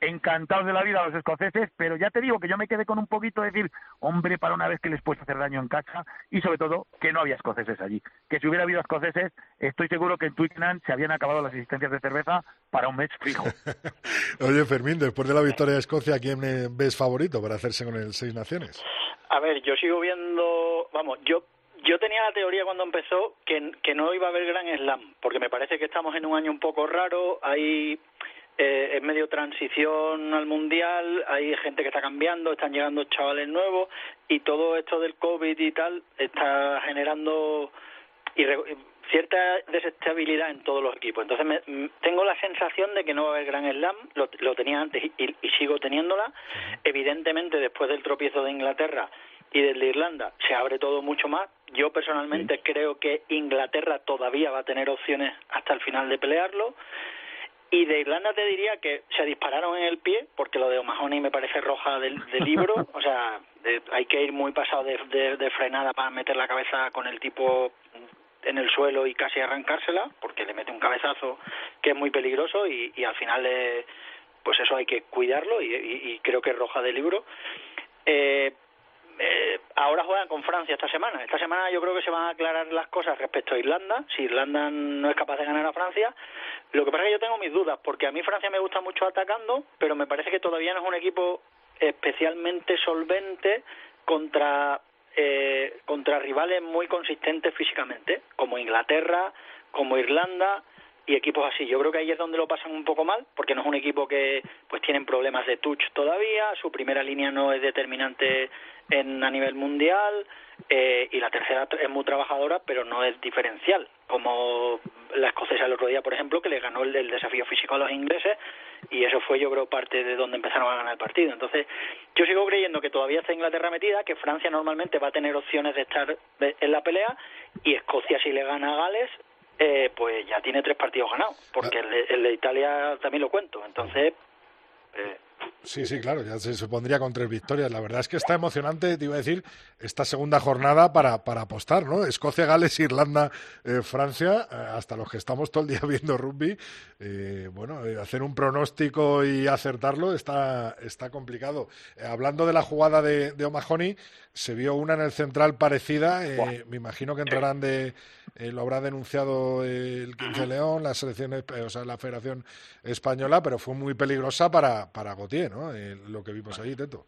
Encantados de la vida los escoceses, pero ya te digo que yo me quedé con un poquito de decir, hombre, para una vez que les puedes hacer daño en casa y sobre todo que no había escoceses allí. Que si hubiera habido escoceses, estoy seguro que en Twickenham se habían acabado las asistencias de cerveza para un mes fijo. Oye, Fermín, después de la victoria de Escocia, ¿quién ves favorito para hacerse con el Seis Naciones? A ver, yo sigo viendo, vamos, yo yo tenía la teoría cuando empezó que, que no iba a haber gran slam, porque me parece que estamos en un año un poco raro, hay eh, es medio transición al mundial, hay gente que está cambiando, están llegando chavales nuevos y todo esto del COVID y tal está generando cierta desestabilidad en todos los equipos. Entonces me- tengo la sensación de que no va a haber gran slam, lo, lo tenía antes y- y sigo teniéndola. Evidentemente después del tropiezo de Inglaterra y del de Irlanda se abre todo mucho más. Yo personalmente creo que Inglaterra todavía va a tener opciones hasta el final de pelearlo. Y de Irlanda te diría que se dispararon en el pie, porque lo de O'Mahony me parece roja del, del libro. O sea, de- hay que ir muy pasado de, de- de frenada para meter la cabeza con el tipo en el suelo y casi arrancársela, porque le mete un cabezazo que es muy peligroso y, y al final, eh, pues eso hay que cuidarlo y, y- y creo que es roja del libro. Eh, eh, ahora juegan con Francia esta semana. Esta semana yo creo que se van a aclarar las cosas respecto a Irlanda. Si Irlanda no es capaz de ganar a Francia, lo que pasa es que yo tengo mis dudas, porque a mí Francia me gusta mucho atacando, pero me parece que todavía no es un equipo especialmente solvente contra eh, contra rivales muy consistentes físicamente, como Inglaterra, como Irlanda y equipos así. Yo creo que ahí es donde lo pasan un poco mal, porque no es un equipo que pues tienen problemas de touch todavía, su primera línea no es determinante en a nivel mundial eh, y la tercera es muy trabajadora, pero no es diferencial, como la escocesa el otro día, por ejemplo, que le ganó el, el desafío físico a los ingleses y eso fue yo creo parte de donde empezaron a ganar el partido. Entonces, yo sigo creyendo que todavía está Inglaterra metida, que Francia normalmente va a tener opciones de estar en la pelea y Escocia si le gana a Gales eh, pues ya tiene tres partidos ganados, porque el, de- el de Italia también lo cuento. Entonces, eh, Sí, sí, claro, ya se supondría con tres victorias. La verdad es que está emocionante, te iba a decir, esta segunda jornada para, para apostar, ¿no? Escocia, Gales, Irlanda, eh, Francia, eh, hasta los que estamos todo el día viendo rugby. eh, bueno, eh, hacer un pronóstico y acertarlo está, está complicado. Hablando de la jugada de, de O'Mahony, se vio una en el central parecida. eh, me imagino que entrarán de. Eh, lo habrá denunciado el 15 León, la selección, esp- o sea, la Federación Española, pero fue muy peligrosa para, para Gautier, ¿no? Eh, lo que vimos ahí, Teto.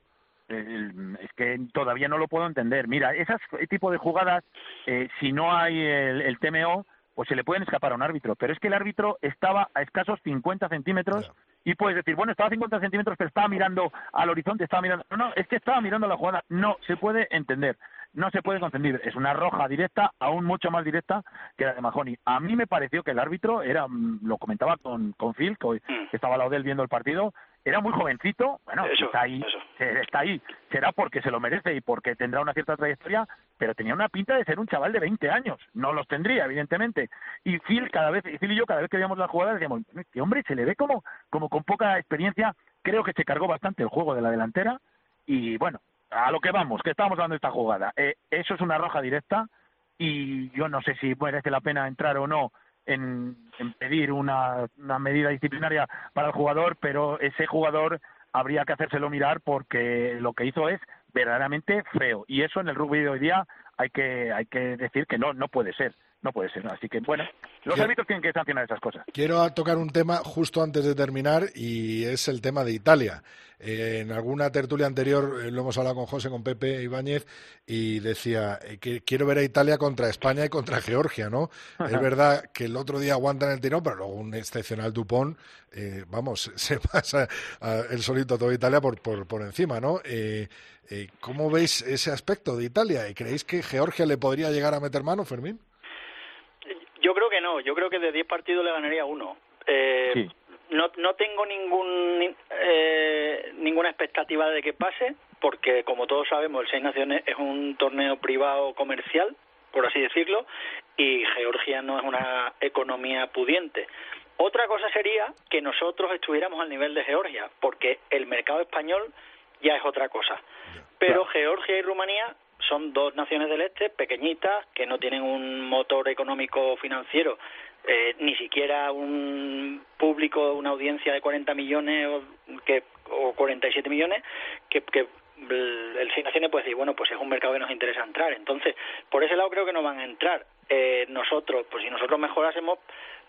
El- es que todavía no lo puedo entender. Mira, esas tipo de jugadas, eh, si no hay el, el TMO, pues se le pueden escapar a un árbitro. Pero es que el árbitro estaba a escasos 50 centímetros y puedes decir, bueno, estaba a 50 centímetros, pero estaba mirando al horizonte, estaba mirando... No, no, es que estaba mirando la jugada. No se puede entender. No se puede confundir. Es una roja directa, aún mucho más directa que la de Mahoney. A mí me pareció que el árbitro era, mm, lo comentaba con, con Phil, que hoy- que estaba al lado de él viendo el partido, era muy jovencito. Bueno, Eso, está ahí, se- está ahí. Será porque se lo merece y porque tendrá una cierta trayectoria, pero tenía una pinta de ser un chaval de 20 años. No los tendría, evidentemente. Y Phil, cada vez, y Phil y yo, cada vez que veíamos la jugada, decíamos, este hombre se le ve como, como con poca experiencia. Creo que se cargó bastante el juego de la delantera. Y bueno, a lo que vamos, que estábamos dando esta jugada. Eh, eso es una roja directa y yo no sé si merece la pena entrar o no en, pedir una, una medida disciplinaria para el jugador, pero ese jugador habría que hacérselo mirar porque lo que hizo es verdaderamente feo. Y eso en el rugby de hoy día hay que, hay que decir que no, no puede ser. No puede ser. Así que, bueno, los Quiero- árbitros tienen que sancionar esas cosas. Quiero tocar un tema justo antes de terminar y es el tema de Italia. Eh, en alguna tertulia anterior eh, lo hemos hablado con José, con Pepe Ibáñez y decía eh, que quiero ver a Italia contra España y contra Georgia, ¿no? es verdad que el otro día aguantan el tirón, pero luego un excepcional Dupont, vamos, se pasa a- el solito toda Italia por, por, por encima, ¿no? ¿Cómo veis ese aspecto de Italia? ¿Y ¿Creéis que Georgia le podría llegar a meter mano, Fermín? Yo creo que no, yo creo que de 10 partidos le ganaría uno. Eh, Sí. no, no tengo ningún eh, ninguna expectativa de que pase, porque como todos sabemos, el Seis Naciones es un torneo privado comercial, por así decirlo, y Georgia no es una economía pudiente. Otra cosa sería que nosotros estuviéramos al nivel de Georgia, porque el mercado español ya es otra cosa. Pero Georgia y Rumanía son dos naciones del este pequeñitas que no tienen un motor económico financiero, eh, ni siquiera un público, una audiencia de 40 millones o, que, o 47 millones, que, que el Seis Naciones puede decir, bueno, pues es un mercado que nos interesa entrar. Entonces, por ese lado creo que no van a entrar. Eh, nosotros, pues si nosotros mejorásemos,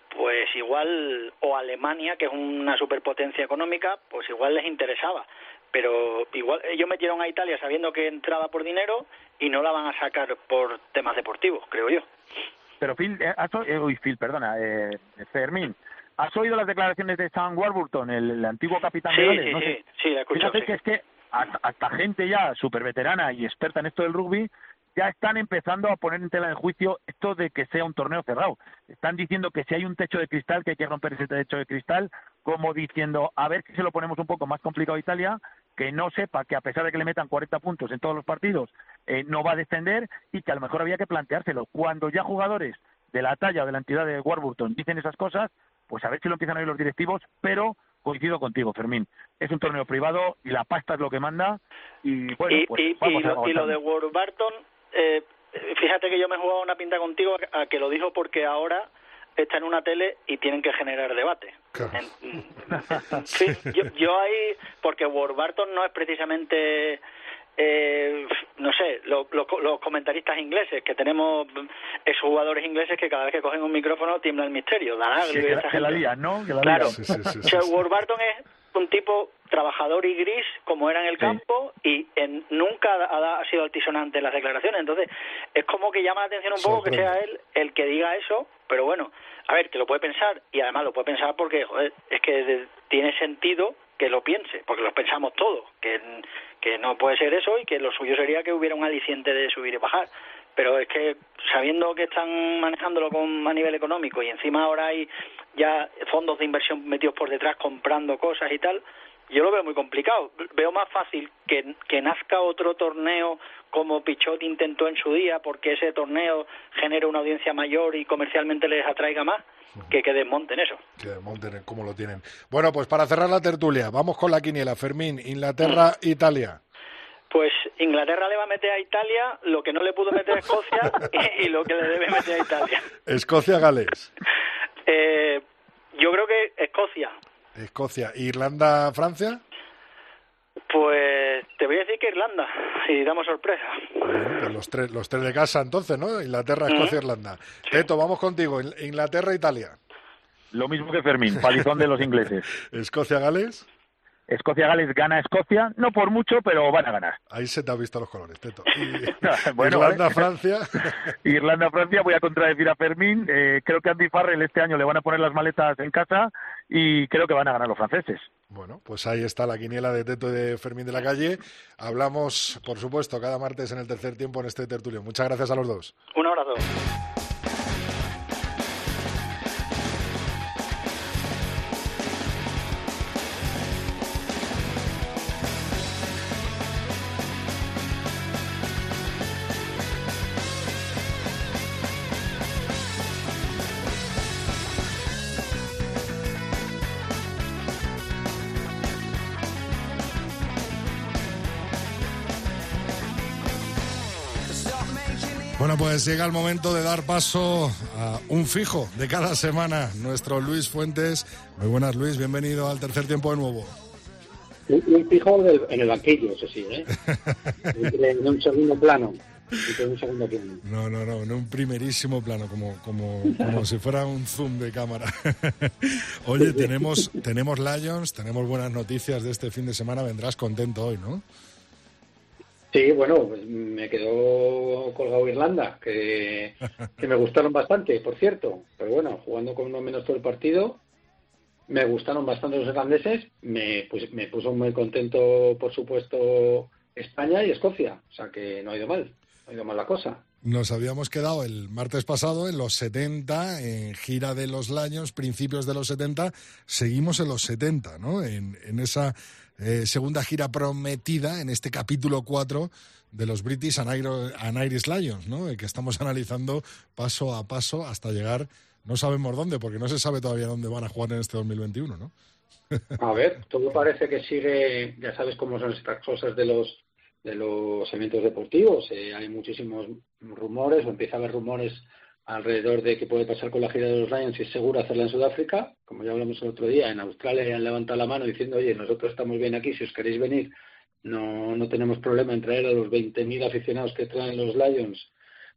pues igual, o Alemania, que es una superpotencia económica, pues igual les interesaba. Pero igual ellos metieron a Italia sabiendo que entraba por dinero y no la van a sacar por temas deportivos, creo yo. Pero Phil, eh, has eh, uy, Phil, perdona, eh, Fermín, ¿has oído las declaraciones de Sam Warburton, el, el antiguo capitán Sí, de Gales? sí, No sí, sé. sí, la Fíjate sí. que es que hasta, hasta gente ya súper veterana y experta en esto del rugby ya están empezando a poner en tela de juicio esto de que sea un torneo cerrado. Están diciendo que si hay un techo de cristal, que hay que romper ese techo de cristal, como diciendo, a ver si se lo ponemos un poco más complicado a Italia, que no sepa que a pesar de que le metan 40 puntos en todos los partidos, eh, no va a descender y que a lo mejor había que planteárselo. Cuando ya jugadores de la talla o de la entidad de Warburton dicen esas cosas, pues a ver si lo empiezan a oír los directivos, pero coincido contigo, Fermín. Es un torneo privado y la pasta es lo que manda y bueno, y, pues y- lo, y lo de. Warburton, eh, fíjate que yo me he jugado una pinta contigo a, a que lo dijo porque ahora está en una tele y tienen que generar debate. En- sí, yo, yo ahí, porque Warburton no es precisamente, eh, no sé, lo- lo- los comentaristas ingleses, que tenemos exjugadores ingleses que cada vez que cogen un micrófono tiembla el misterio. Dan Sí, que, esa la- que la gente. lían, ¿no? Que la Claro. Sí, sí, sí, O sí, sea, sí. Warburton es un tipo trabajador y gris como era en el Sí. campo y en- nunca ha, ha sido altisonante en las declaraciones. Entonces, es como que llama la atención un poco que sea él el que diga eso, pero bueno, a ver, que lo puede pensar y además lo puede pensar porque joder, es que de- tiene sentido que lo piense, porque lo pensamos todos, que, que no puede ser eso y que lo suyo sería que hubiera un aliciente de subir y bajar. Pero es que sabiendo que están manejándolo con, a nivel económico y encima ahora hay ya fondos de inversión metidos por detrás comprando cosas y tal, yo lo veo muy complicado. Veo más fácil que, que nazca otro torneo como Pichot intentó en su día, porque ese torneo genera una audiencia mayor y comercialmente les atraiga más, que que desmonten eso. Que monten como lo tienen. Bueno, pues para cerrar la tertulia, vamos con la quiniela. Fermín, Inglaterra, Italia. Pues Inglaterra le va a meter a Italia lo que no le pudo meter a Escocia y, y lo que le debe meter a Italia. Escocia, Gales. Eh, yo creo que Escocia. Escocia, Irlanda, Francia. Pues te voy a decir que Irlanda, y damos sorpresa. Bueno, pues los tres, los tres de casa entonces, ¿no? Inglaterra, Escocia, Irlanda. Teto, vamos contigo. In- Inglaterra, Italia. Lo mismo que Fermín, palizón de los ingleses. Escocia, Gales. Escocia-Gales gana a Escocia, no por mucho, pero van a ganar. Ahí se te han visto los colores, Teto. Y Bueno, Irlanda, vale. Francia. Irlanda-Francia, voy a contradecir a Fermín. eh, creo que Andy Farrell este año le van a poner las maletas en casa y creo que van a ganar los franceses. Bueno, pues ahí está la quiniela de Teto y de Fermín de la Calle. Hablamos, por supuesto, cada martes en el tercer tiempo en este tertulio. Muchas gracias a los dos. Un abrazo. Pues llega el momento de dar paso a un fijo de cada semana, nuestro Luis Fuentes. Muy buenas, Luis, bienvenido al tercer tiempo de nuevo. Un, un fijo del- en el banquillo, eso sí, ¿eh? En un segundo plano. En un segundo plano. No, no, no, en un primerísimo plano, como, como, como si fuera un zoom de cámara. Oye, tenemos, tenemos Lions, tenemos buenas noticias de este fin de semana, vendrás contento hoy, ¿no? Sí, bueno, pues me quedó colgado Irlanda, que, que me gustaron bastante, por cierto. Pero bueno, jugando con uno menos todo el partido, me gustaron bastante los irlandeses. Me, pues, me puso muy contento, por supuesto, España y Escocia. O sea que no ha ido mal, no ha ido mal la cosa. Nos habíamos quedado el martes pasado en los 70, en gira de los Lions, principios de los 70. Seguimos en los 70, ¿no? En, en esa eh, segunda gira prometida, en este capítulo 4 de los British and, Irish Lions, ¿no? Que estamos analizando paso a paso hasta llegar, no sabemos dónde, porque no se sabe todavía dónde van a jugar en este 2021, ¿no? A ver, todo parece que sigue, ya sabes cómo son estas cosas de los de los eventos deportivos. Eh, hay muchísimos rumores, o empieza a haber rumores alrededor de qué puede pasar con la gira de los Lions, si es seguro hacerla en Sudáfrica. Como ya hablamos el otro día, en Australia ya han levantado la mano diciendo, oye, nosotros estamos bien aquí, si os queréis venir, no, no tenemos problema en traer a los 20.000 aficionados que traen los Lions.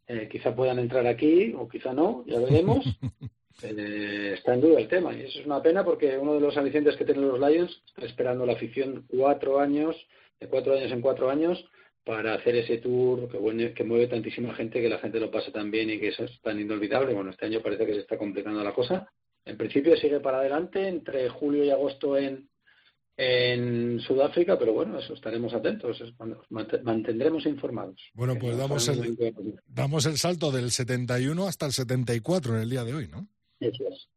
Eh, quizá puedan entrar aquí o quizá no, ya veremos. Eh, está en duda el tema y eso es una pena porque uno de los alicientes que tienen los Lions está esperando la afición cuatro años, de cuatro años en cuatro años, para hacer ese tour que, mueve- que mueve tantísima gente, que la gente lo pasa tan bien y que eso es tan inolvidable. Bueno, este año parece que se está complicando la cosa. En principio sigue para adelante entre julio y agosto en, en Sudáfrica, pero bueno, eso estaremos atentos, mantendremos informados. Bueno, pues damos el, damos el salto del 71 hasta el 74 en el día de hoy, ¿no? Eso es.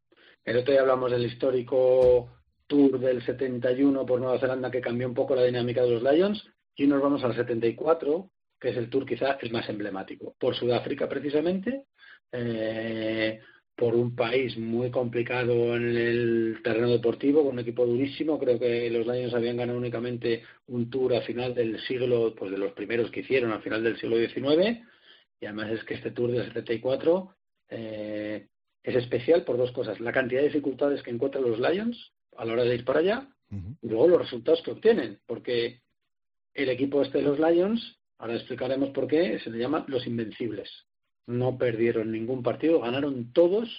El otro día hablamos del histórico tour del 71 por Nueva Zelanda que cambió un poco la dinámica de los Lions y nos vamos al 74, que es el tour quizá el más emblemático. Por Sudáfrica precisamente, eh, por un país muy complicado en el terreno deportivo, con un equipo durísimo. Creo que los Lions habían ganado únicamente un tour a final del siglo, pues de los primeros que hicieron a final del siglo XIX. Y además es que este tour del 74 eh, es especial por dos cosas. La cantidad de dificultades que encuentran los Lions a la hora de ir para allá y luego los resultados que obtienen. Porque el equipo este de los Lions, ahora explicaremos por qué, se le llama los Invencibles. No perdieron ningún partido, ganaron todos,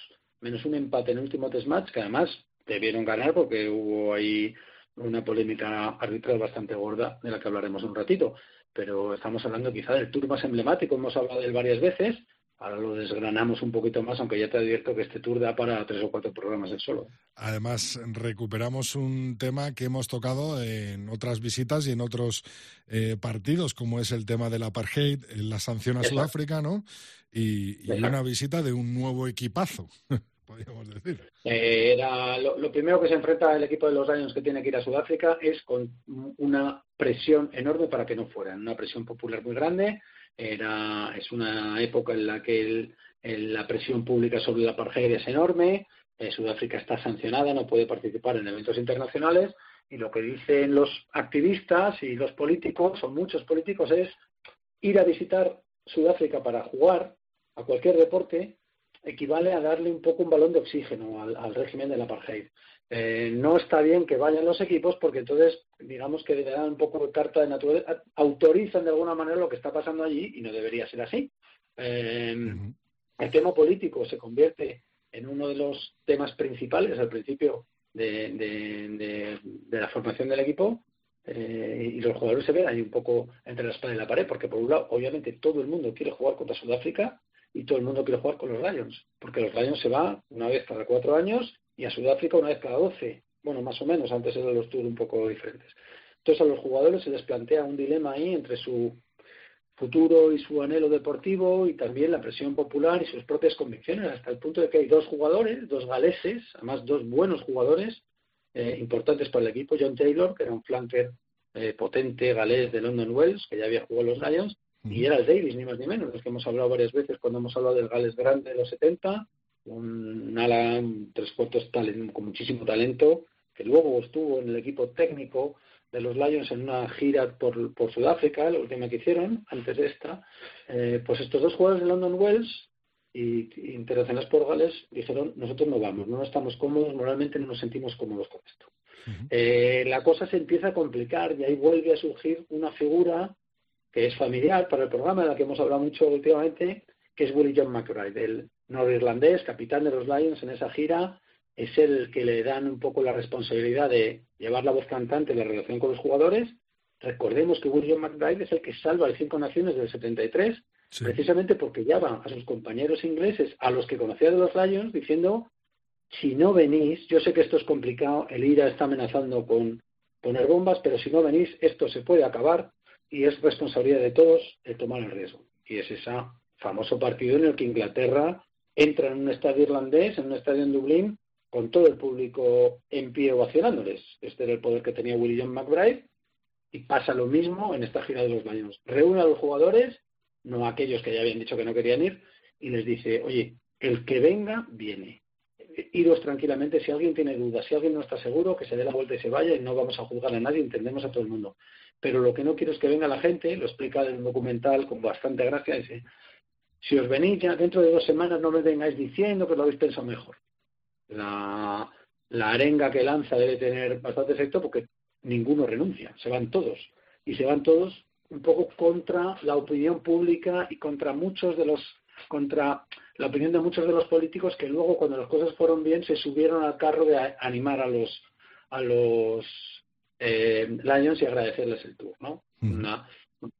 menos un empate en el último test match, que además debieron ganar porque hubo ahí una polémica arbitral bastante gorda, de la que hablaremos un ratito. Pero estamos hablando quizá del tour más emblemático, hemos hablado de él varias veces, ahora lo desgranamos un poquito más, aunque ya te advierto que este tour da para tres o cuatro programas en solo. Además, recuperamos un tema que hemos tocado en otras visitas y en otros eh, partidos, como es el tema del apartheid, eh, la sanción a Exacto. Sudáfrica, ¿no? Y, una visita de un nuevo equipazo, podríamos decir. Eh, era lo, lo primero que se enfrenta el equipo de los Lions que tiene que ir a Sudáfrica es con una presión enorme para que no fueran, una presión popular muy grande. Era, es una época en la que la presión pública sobre el apartheid es enorme. eh, Sudáfrica está sancionada, no puede participar en eventos internacionales. Y lo que dicen los activistas y los políticos, o muchos políticos, es ir a visitar Sudáfrica para jugar a cualquier deporte equivale a darle un poco un balón de oxígeno al, al régimen del apartheid. Eh, no está bien que vayan los equipos porque entonces, digamos que le dan un poco de carta de naturaleza, autorizan de alguna manera lo que está pasando allí y no debería ser así. Eh, el tema político se convierte en uno de los temas principales al principio de, de- de- de la formación del equipo eh, y los jugadores se ven ahí un poco entre la espada y la pared porque por un lado obviamente todo el mundo quiere jugar contra Sudáfrica y todo el mundo quiere jugar con los Lions porque los Lions se van una vez cada cuatro años y a Sudáfrica una vez cada doce bueno más o menos antes eran los tours un poco diferentes. Entonces a los jugadores se les plantea un dilema ahí entre su futuro y su anhelo deportivo y también la presión popular y sus propias convicciones, hasta el punto de que hay dos jugadores, dos galeses, además dos buenos jugadores eh, importantes para el equipo, John Taylor, que era un flanker eh, potente galés de London Wells, que ya había jugado los Lions, y era el Davis, ni más ni menos, del que hemos hablado varias veces cuando hemos hablado del Gales grande de los 70, un ala, tres cuartos con muchísimo talento, que luego estuvo en el equipo técnico de los Lions en una gira por, por Sudáfrica, la última que hicieron, antes de esta, eh, pues estos dos jugadores de London Wells y, y internacionales por Gales dijeron, nosotros no vamos, no estamos cómodos, moralmente no nos sentimos cómodos con esto. Eh, la cosa se empieza a complicar y ahí vuelve a surgir una figura que es familiar para el programa, de la que hemos hablado mucho últimamente, que es Willie John McBride, el norirlandés, capitán de los Lions en esa gira, es el que le dan un poco la responsabilidad de llevar la voz cantante en la relación con los jugadores. Recordemos que William McBride es el que salva el Cinco Naciones del 73, precisamente porque llama a sus compañeros ingleses, a los que conocía de los Lions, diciendo, si no venís, yo sé que esto es complicado, el IRA está amenazando con poner bombas, pero si no venís, esto se puede acabar y es responsabilidad de todos el tomar el riesgo. Y es ese famoso partido en el que Inglaterra entra en un estadio irlandés, en un estadio en Dublín, con todo el público en pie ovacionándoles. Este era el poder que tenía William McBride y pasa lo mismo en esta gira de los baños. Reúne a los jugadores, no a aquellos que ya habían dicho que no querían ir, y les dice, oye, el que venga, viene. Iros tranquilamente, si alguien tiene dudas, si alguien no está seguro, que se dé la vuelta y se vaya y no vamos a juzgar a nadie, entendemos a todo el mundo. Pero lo que no quiero es que venga la gente, lo explica en un documental con bastante gracia, dice, si os venís ya dentro de dos semanas no me vengáis diciendo que lo habéis pensado mejor la, arenga que lanza debe tener bastante efecto porque ninguno renuncia, se van todos. Y se van todos un poco contra la opinión pública y contra muchos de los contra la opinión de muchos de los políticos que luego cuando las cosas fueron bien se subieron al carro de animar a los a los eh, Lions y agradecerles el tour, ¿no? Una,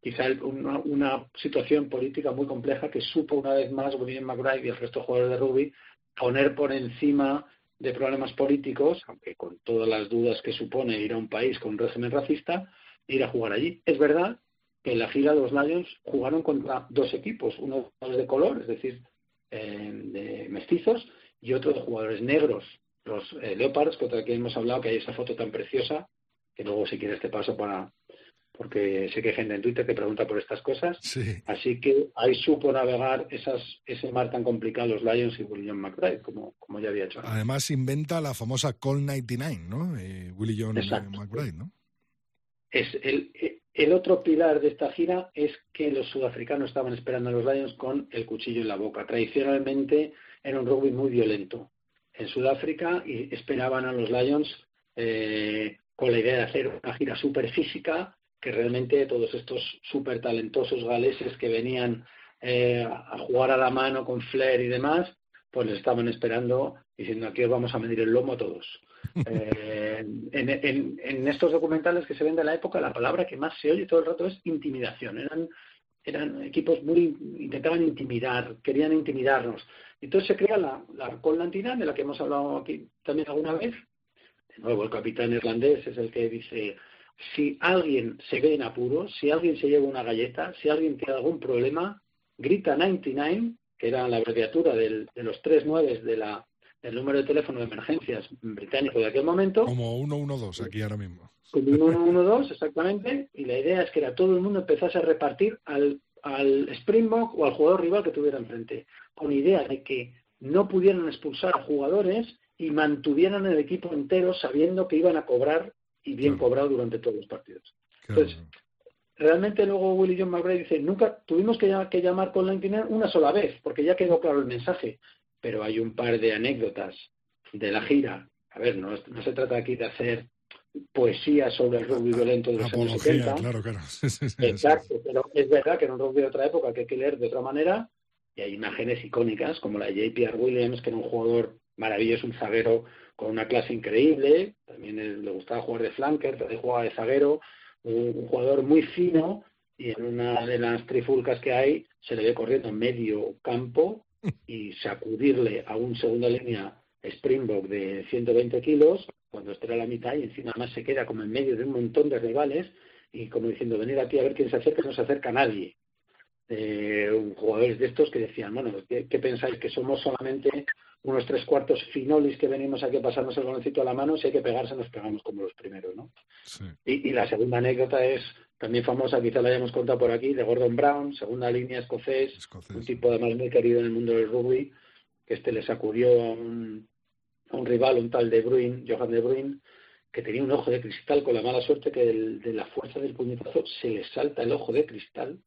quizá una, una, situación política muy compleja que supo una vez más William McBride y el resto de jugadores de rugby poner por encima de problemas políticos, aunque con todas las dudas que supone ir a un país con un régimen racista, ir a jugar allí. Es verdad que en la gira los Lions jugaron contra dos equipos, uno de color, es decir, eh, de mestizos, y otro de jugadores negros, los eh, Leopards, contra quien hemos hablado, que hay esa foto tan preciosa, que luego si quieres te paso para, porque sé que hay gente en Twitter que pregunta por estas cosas. Así que ahí supo navegar esas, ese mar tan complicado los Lions y William McBride, como, como ya había hecho. Además inventa la famosa Call 99, ¿no? Eh, Willie John McBride, ¿no? Es el, el otro pilar de esta gira es que los sudafricanos estaban esperando a los Lions con el cuchillo en la boca. Tradicionalmente era un rugby muy violento en Sudáfrica y esperaban a los Lions eh, con la idea de hacer una gira súper física que realmente todos estos súper talentosos galeses que venían eh, a jugar a la mano con Flair y demás, pues les estaban esperando diciendo aquí os vamos a medir el lomo a todos. Eh, en, estos documentales que se ven de la época, la palabra que más se oye todo el rato es intimidación. Eran, eran equipos muy intentaban intimidar, querían intimidarnos. Entonces se crea la, la Collantina, de la que hemos hablado aquí también alguna vez. De nuevo, el capitán irlandés es el que dice si alguien se ve en apuros, si alguien se lleva una galleta, si alguien tiene algún problema, grita 99, que era la abreviatura de los tres nueves de la, del número de teléfono de emergencias británico de aquel momento. Como 112 aquí ahora mismo. Como 112, exactamente. Y la idea es que era todo el mundo empezase a repartir al, al Springbok o al jugador rival que tuviera enfrente, con idea de que no pudieran expulsar a jugadores y mantuvieran el equipo entero sabiendo que iban a cobrar y bien cobrado durante todos los partidos. Entonces, realmente luego Willy John McBride dice, nunca tuvimos que, que llamar con la una sola vez, porque ya quedó claro el mensaje, pero hay un par de anécdotas de la gira. A ver, no, no se trata aquí de hacer poesía sobre el rugby violento de los años 70. Claro, claro. Exacto, pero es verdad que en un rugby de otra época que hay que leer de otra manera, y hay imágenes icónicas como la de J.P.R. Williams, que era un jugador maravilloso, un zaguero con una clase increíble, también le gustaba jugar de flanker, también jugaba de zaguero, un, jugador muy fino y en una de las trifulcas que hay se le ve corriendo en medio campo y sacudirle a un segunda línea Springbok de 120 kilos cuando esté a la mitad y encima más se queda como en medio de un montón de rivales y como diciendo venir aquí a ver quién se acerca, no se acerca nadie. Eh, jugadores de estos que decían, bueno, ¿qué, pensáis? ¿Que somos solamente unos tres cuartos finolis que venimos aquí a pasarnos el baloncito a la mano? Si hay que pegarse, nos pegamos como los primeros, ¿no? Y, la segunda anécdota es también famosa, quizá la hayamos contado por aquí, de Gordon Brown, segunda línea escocés, un tipo además muy querido en el mundo del rugby, que este le sacudió a un, a un rival, un tal De Bruyne, Johan De Bruyne, que tenía un ojo de cristal con la mala suerte que de la fuerza del puñetazo se le salta el ojo de cristal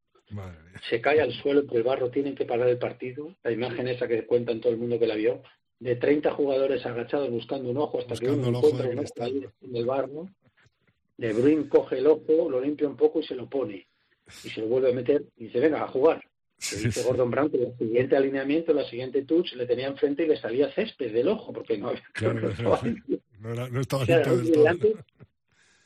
se cae al suelo entre el barro, tienen que parar el partido. La imagen esa que cuentan todo el mundo que la vio de 30 jugadores agachados buscando un ojo hasta que uno encuentra de un ojo cristal. ahí en el bar, ¿no? De Bruyne coge el ojo, lo limpia un poco y se lo pone. Y se lo vuelve a meter y dice, venga, a jugar. Sí, dice. Gordon Brown que el siguiente alineamiento, la siguiente touch, le tenía enfrente y le salía césped del ojo, porque no había... Claro, no No, era- no estaba o sea, limpio un del todo. brillante.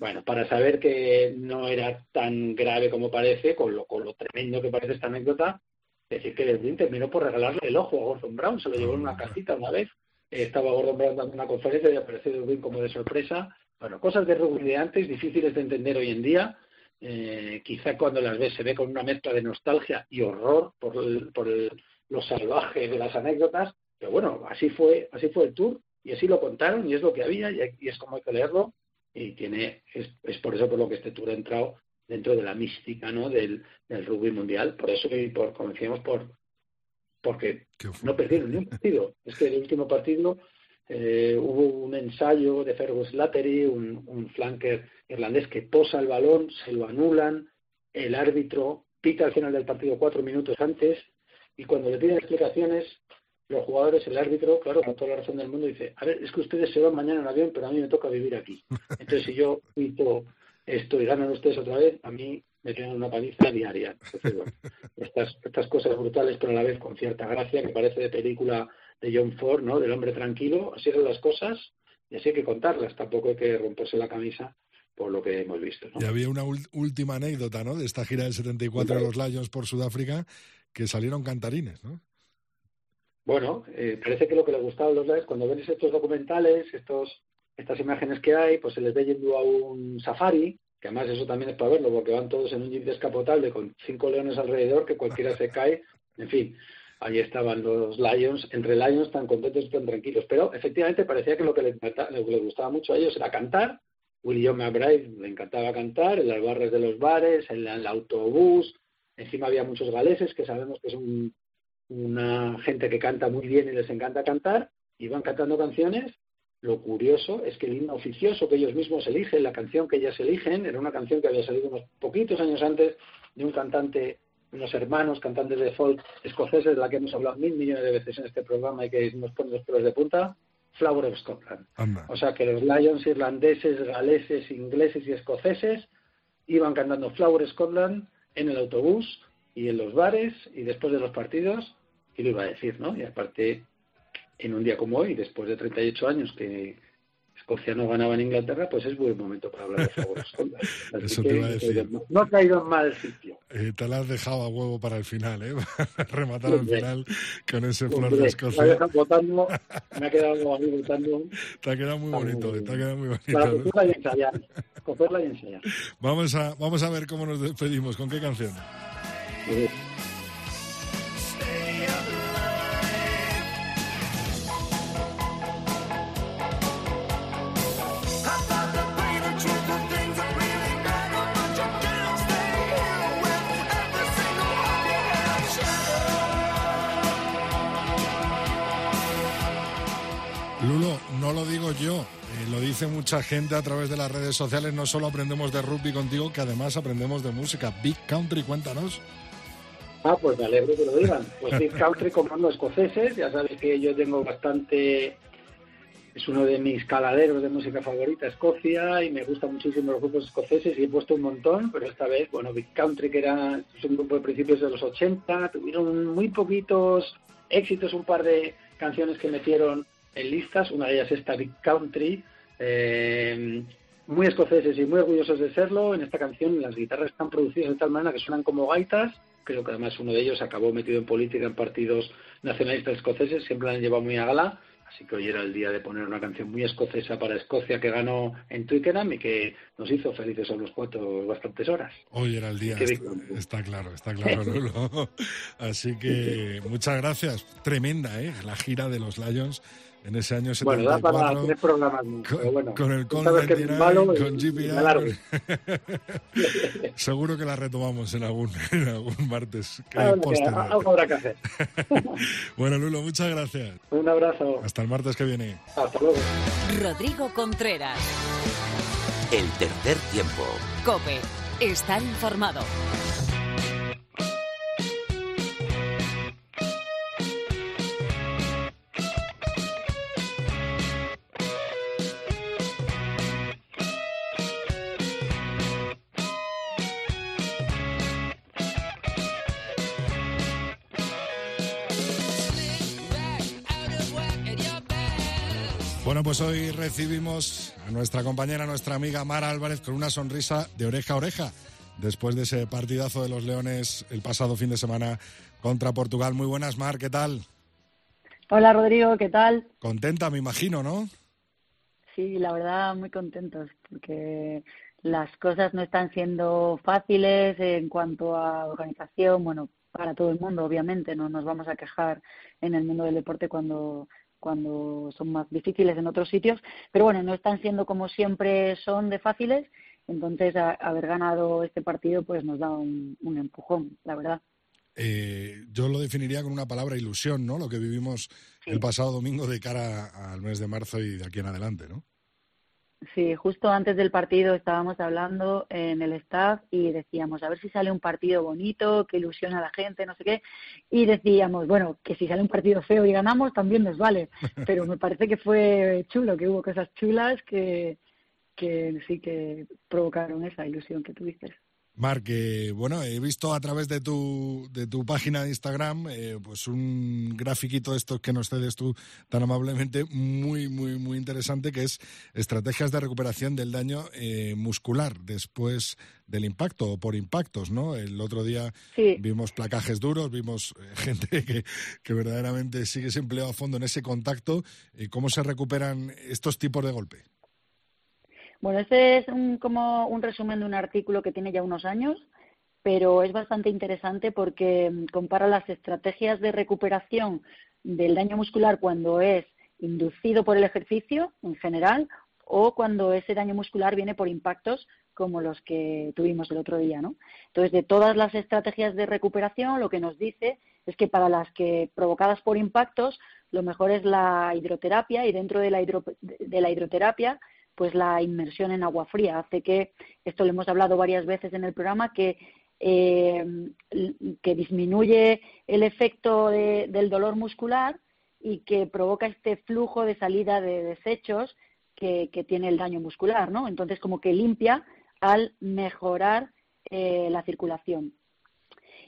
Bueno, para saber que no era tan grave como parece, con lo, con lo tremendo que parece esta anécdota, decir que Berlín terminó por regalarle el ojo a Gordon Brown, se lo llevó en una cajita una vez. Estaba Gordon Brown dando una conferencia y apareció Berlín como de sorpresa. Bueno, cosas de rugby de antes, difíciles de entender hoy en día. Eh, quizá cuando las ves se ve con una mezcla de nostalgia y horror por, el- por el- lo salvaje de las anécdotas, pero bueno, así fue, así fue el tour y así lo contaron y es lo que había y, y es como hay que leerlo y tiene es, es por eso por lo que este tour ha entrado dentro de la mística ¿no? del, del rugby mundial. Por eso que por como decíamos por porque no perdieron ni un partido. Es que el último partido eh, hubo un ensayo de Fergus Lattery un, un flanker irlandés que posa el balón se lo anulan el árbitro pita al final del partido cuatro minutos antes y cuando le piden explicaciones los jugadores, el árbitro, claro, con toda la razón del mundo, dice, a ver, es que ustedes se van mañana en avión, pero a mí me toca vivir aquí. Entonces, si yo quito esto y ganan ustedes otra vez, a mí me tienen una paliza diaria. Entonces, bueno, estas, estas cosas brutales, pero a la vez con cierta gracia, que parece de película de John Ford, ¿no? Del hombre tranquilo, así eran las cosas y así hay que contarlas. Tampoco hay que romperse la camisa por lo que hemos visto, ¿no? Y había una última anécdota, ¿no? De esta gira del 74 de los Lions por Sudáfrica, que salieron cantarines, ¿no? Bueno, eh, parece que lo que les gustaba a los Lions, cuando ves estos documentales, estos, estas imágenes que hay, pues se les ve yendo a un safari, que además eso también es para verlo, porque van todos en un jeep descapotable con cinco leones alrededor, que cualquiera se cae, en fin, ahí estaban los Lions, entre Lions tan contentos y tan tranquilos, pero efectivamente parecía que lo que les, gustaba mucho a ellos era cantar, William McBride le encantaba cantar, en las barras de los bares, en la- el autobús, encima había muchos galeses que sabemos que son una gente que canta muy bien y les encanta cantar, y van cantando canciones. Lo curioso es que el himno oficioso que ellos mismos eligen, la canción que ellas eligen, era una canción que había salido unos poquitos años antes de un cantante, unos hermanos cantantes de folk escoceses, de la que hemos hablado mil millones de veces en este programa y que nos pone los pelos de punta, Flower of Scotland. Anda. O sea que los Lions irlandeses, galeses, ingleses y escoceses iban cantando Flower Scotland en el autobús y en los bares y después de los partidos, y lo iba a decir, ¿no? Y aparte, en un día como hoy, después de 38 años que Escocia no ganaba en Inglaterra, pues es buen momento para hablar de. Así Eso te iba a decir. no ha caído en mal sitio. Eh, te la has dejado a huevo para el final, ¿eh? Rematar al final con ese flor de Escocia. votando, me ha quedado a mí votando Te ha quedado muy muy bonito, bien. te ha quedado muy para bonito. ¿no? cogerla y ensayar. Cogerla y ensayar. Vamos a, vamos a ver cómo nos despedimos, con qué canción. Lulo, no lo digo yo, eh, lo dice mucha gente a través de las redes sociales. No solo aprendemos de rugby contigo, que además aprendemos de música. Big Country, cuéntanos. Ah, pues me alegro que lo digan. Pues Big Country comando escoceses, ya sabes que yo tengo bastante, es uno de mis caladeros de música favorita, Escocia, y me gustan muchísimo los grupos escoceses y he puesto un montón, pero esta vez, bueno, Big Country, que era es un grupo de principios de los 80, tuvieron muy poquitos éxitos, un par de canciones que metieron en listas, una de ellas esta Big Country, eh, muy escoceses y muy orgullosos de serlo. En esta canción las guitarras están producidas de tal manera que suenan como gaitas. Creo que además uno de ellos acabó metido en política en partidos nacionalistas escoceses, siempre la han llevado muy a gala. Así que hoy era el día de poner una canción muy escocesa para Escocia que ganó en Twickenham y que nos hizo felices a los cuatro bastantes horas. Hoy era el día, está, claro, está claro, Lulo. Así que muchas gracias. Tremenda, ¿eh? La gira de los Lions en ese año Bueno, da para 74. tres programas con, pero bueno, con el tú Col sabes que es 29, malo y- con alargo. Seguro que la retomamos en algún, en algún martes. que Algo, posterior. algo habrá que hacer. Bueno, Lulo, muchas gracias. Un abrazo. Hasta el martes que viene. Hasta luego. Rodrigo Contreras. El tercer tiempo. Cope. Estar informado. Pues hoy recibimos a nuestra compañera, nuestra amiga Mara Álvarez, con una sonrisa de oreja a oreja, después de ese partidazo de los Leones el pasado fin de semana contra Portugal. Muy buenas, Mar, ¿qué tal? Hola, Rodrigo, ¿qué tal? Contenta, me imagino, ¿no? Sí, la verdad, muy contentos, porque las cosas no están siendo fáciles en cuanto a organización, bueno, para todo el mundo, obviamente, no nos vamos a quejar en el mundo del deporte cuando cuando son más difíciles en otros sitios, pero bueno, no están siendo como siempre son de fáciles, entonces haber ganado este partido pues nos da un, empujón, la verdad. Eh, yo lo definiría con una palabra ilusión, ¿no? Lo que vivimos el pasado domingo de cara al mes de marzo y de aquí en adelante, ¿no? Sí, justo antes del partido estábamos hablando en el staff y decíamos, a ver si sale un partido bonito, que ilusiona a la gente, no sé qué. Y decíamos, bueno, que si sale un partido feo y ganamos, también nos vale. Pero me parece que fue chulo, que hubo cosas chulas que, que sí que provocaron esa ilusión que tuviste. Marc, bueno, he visto a través de tu, de tu página de Instagram eh, pues un grafiquito de estos que nos cedes tú tan amablemente, muy, muy, muy interesante, que es estrategias de recuperación del daño eh, muscular después del impacto o por impactos, ¿no? El otro día vimos placajes duros, vimos eh, gente que, que verdaderamente sigue ese empleo a fondo en ese contacto. ¿Cómo se recuperan estos tipos de golpe? Bueno, este es un, como un resumen de un artículo que tiene ya unos años, pero es bastante interesante porque mm, compara las estrategias de recuperación del daño muscular cuando es inducido por el ejercicio en general o cuando ese daño muscular viene por impactos como los que tuvimos el otro día, ¿no? Entonces, de todas las estrategias de recuperación, lo que nos dice es que para las que provocadas por impactos, lo mejor es la hidroterapia y dentro de la, de la hidroterapia pues la inmersión en agua fría. Hace que, esto lo hemos hablado varias veces en el programa, que, eh, que disminuye el efecto del dolor muscular y que provoca este flujo de salida de desechos que, tiene el daño muscular, ¿no? Entonces, como que limpia al mejorar eh, la circulación.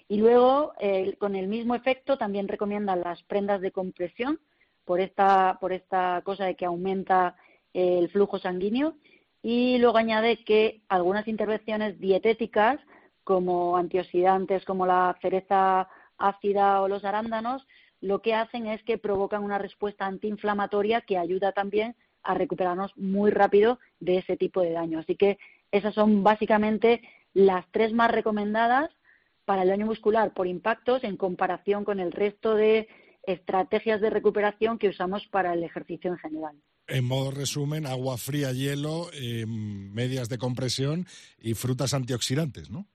Y luego, eh, con el mismo efecto, también recomiendan las prendas de compresión por esta, por esta cosa de que aumenta el flujo sanguíneo y luego añade que algunas intervenciones dietéticas como antioxidantes como la cereza ácida o los arándanos lo que hacen es que provocan una respuesta antiinflamatoria que ayuda también a recuperarnos muy rápido de ese tipo de daño. Así que esas son básicamente las tres más recomendadas para el daño muscular por impactos en comparación con el resto de estrategias de recuperación que usamos para el ejercicio en general. En modo resumen, agua fría, hielo, em, medias de compresión y frutas antioxidantes, ¿no?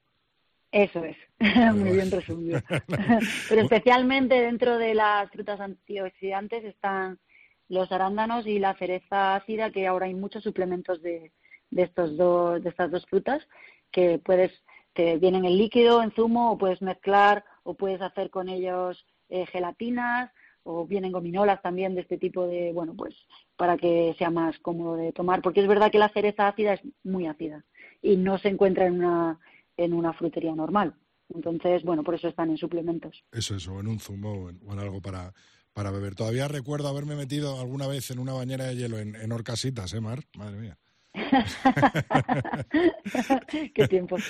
Eso es, muy bien resumido. Pero especialmente dentro de las frutas antioxidantes están los arándanos y la cereza ácida, que ahora hay muchos suplementos de, de estos dos, de estas dos frutas que puedes, te vienen en líquido, en zumo, o puedes mezclar, o puedes hacer con ellos eh, gelatinas, o vienen gominolas también de este tipo de, bueno, pues para que sea más cómodo de tomar, porque es verdad que la cereza ácida es muy ácida y no se encuentra en una, en una frutería normal. Entonces, bueno, por eso están en suplementos. Eso, eso, en un zumo o en, algo para, para beber. Todavía recuerdo haberme metido alguna vez en una bañera de hielo en, en Orcasitas, ¿eh, Mar? Madre mía. Qué tiempo.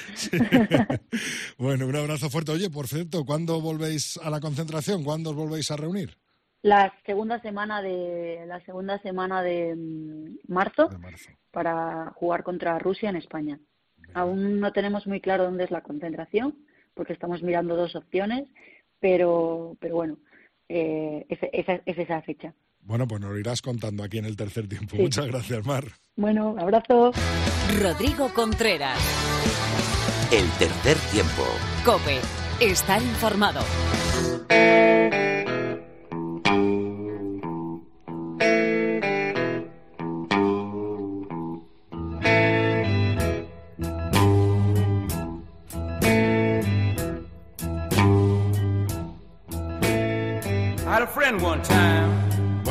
Bueno, un abrazo fuerte. Oye, por cierto, ¿cuándo volvéis a la concentración? ¿Cuándo os volvéis a reunir? La segunda semana de la segunda semana de mm, marzo, para jugar contra Rusia en España. Aún no tenemos muy claro dónde es la concentración, porque estamos mirando dos opciones, pero pero bueno, eh, es, es esa fecha. Bueno, pues nos lo irás contando aquí en el tercer tiempo. Muchas gracias, Mar. Bueno, abrazo. Rodrigo Contreras. El tercer tiempo. Cope. Estar informado.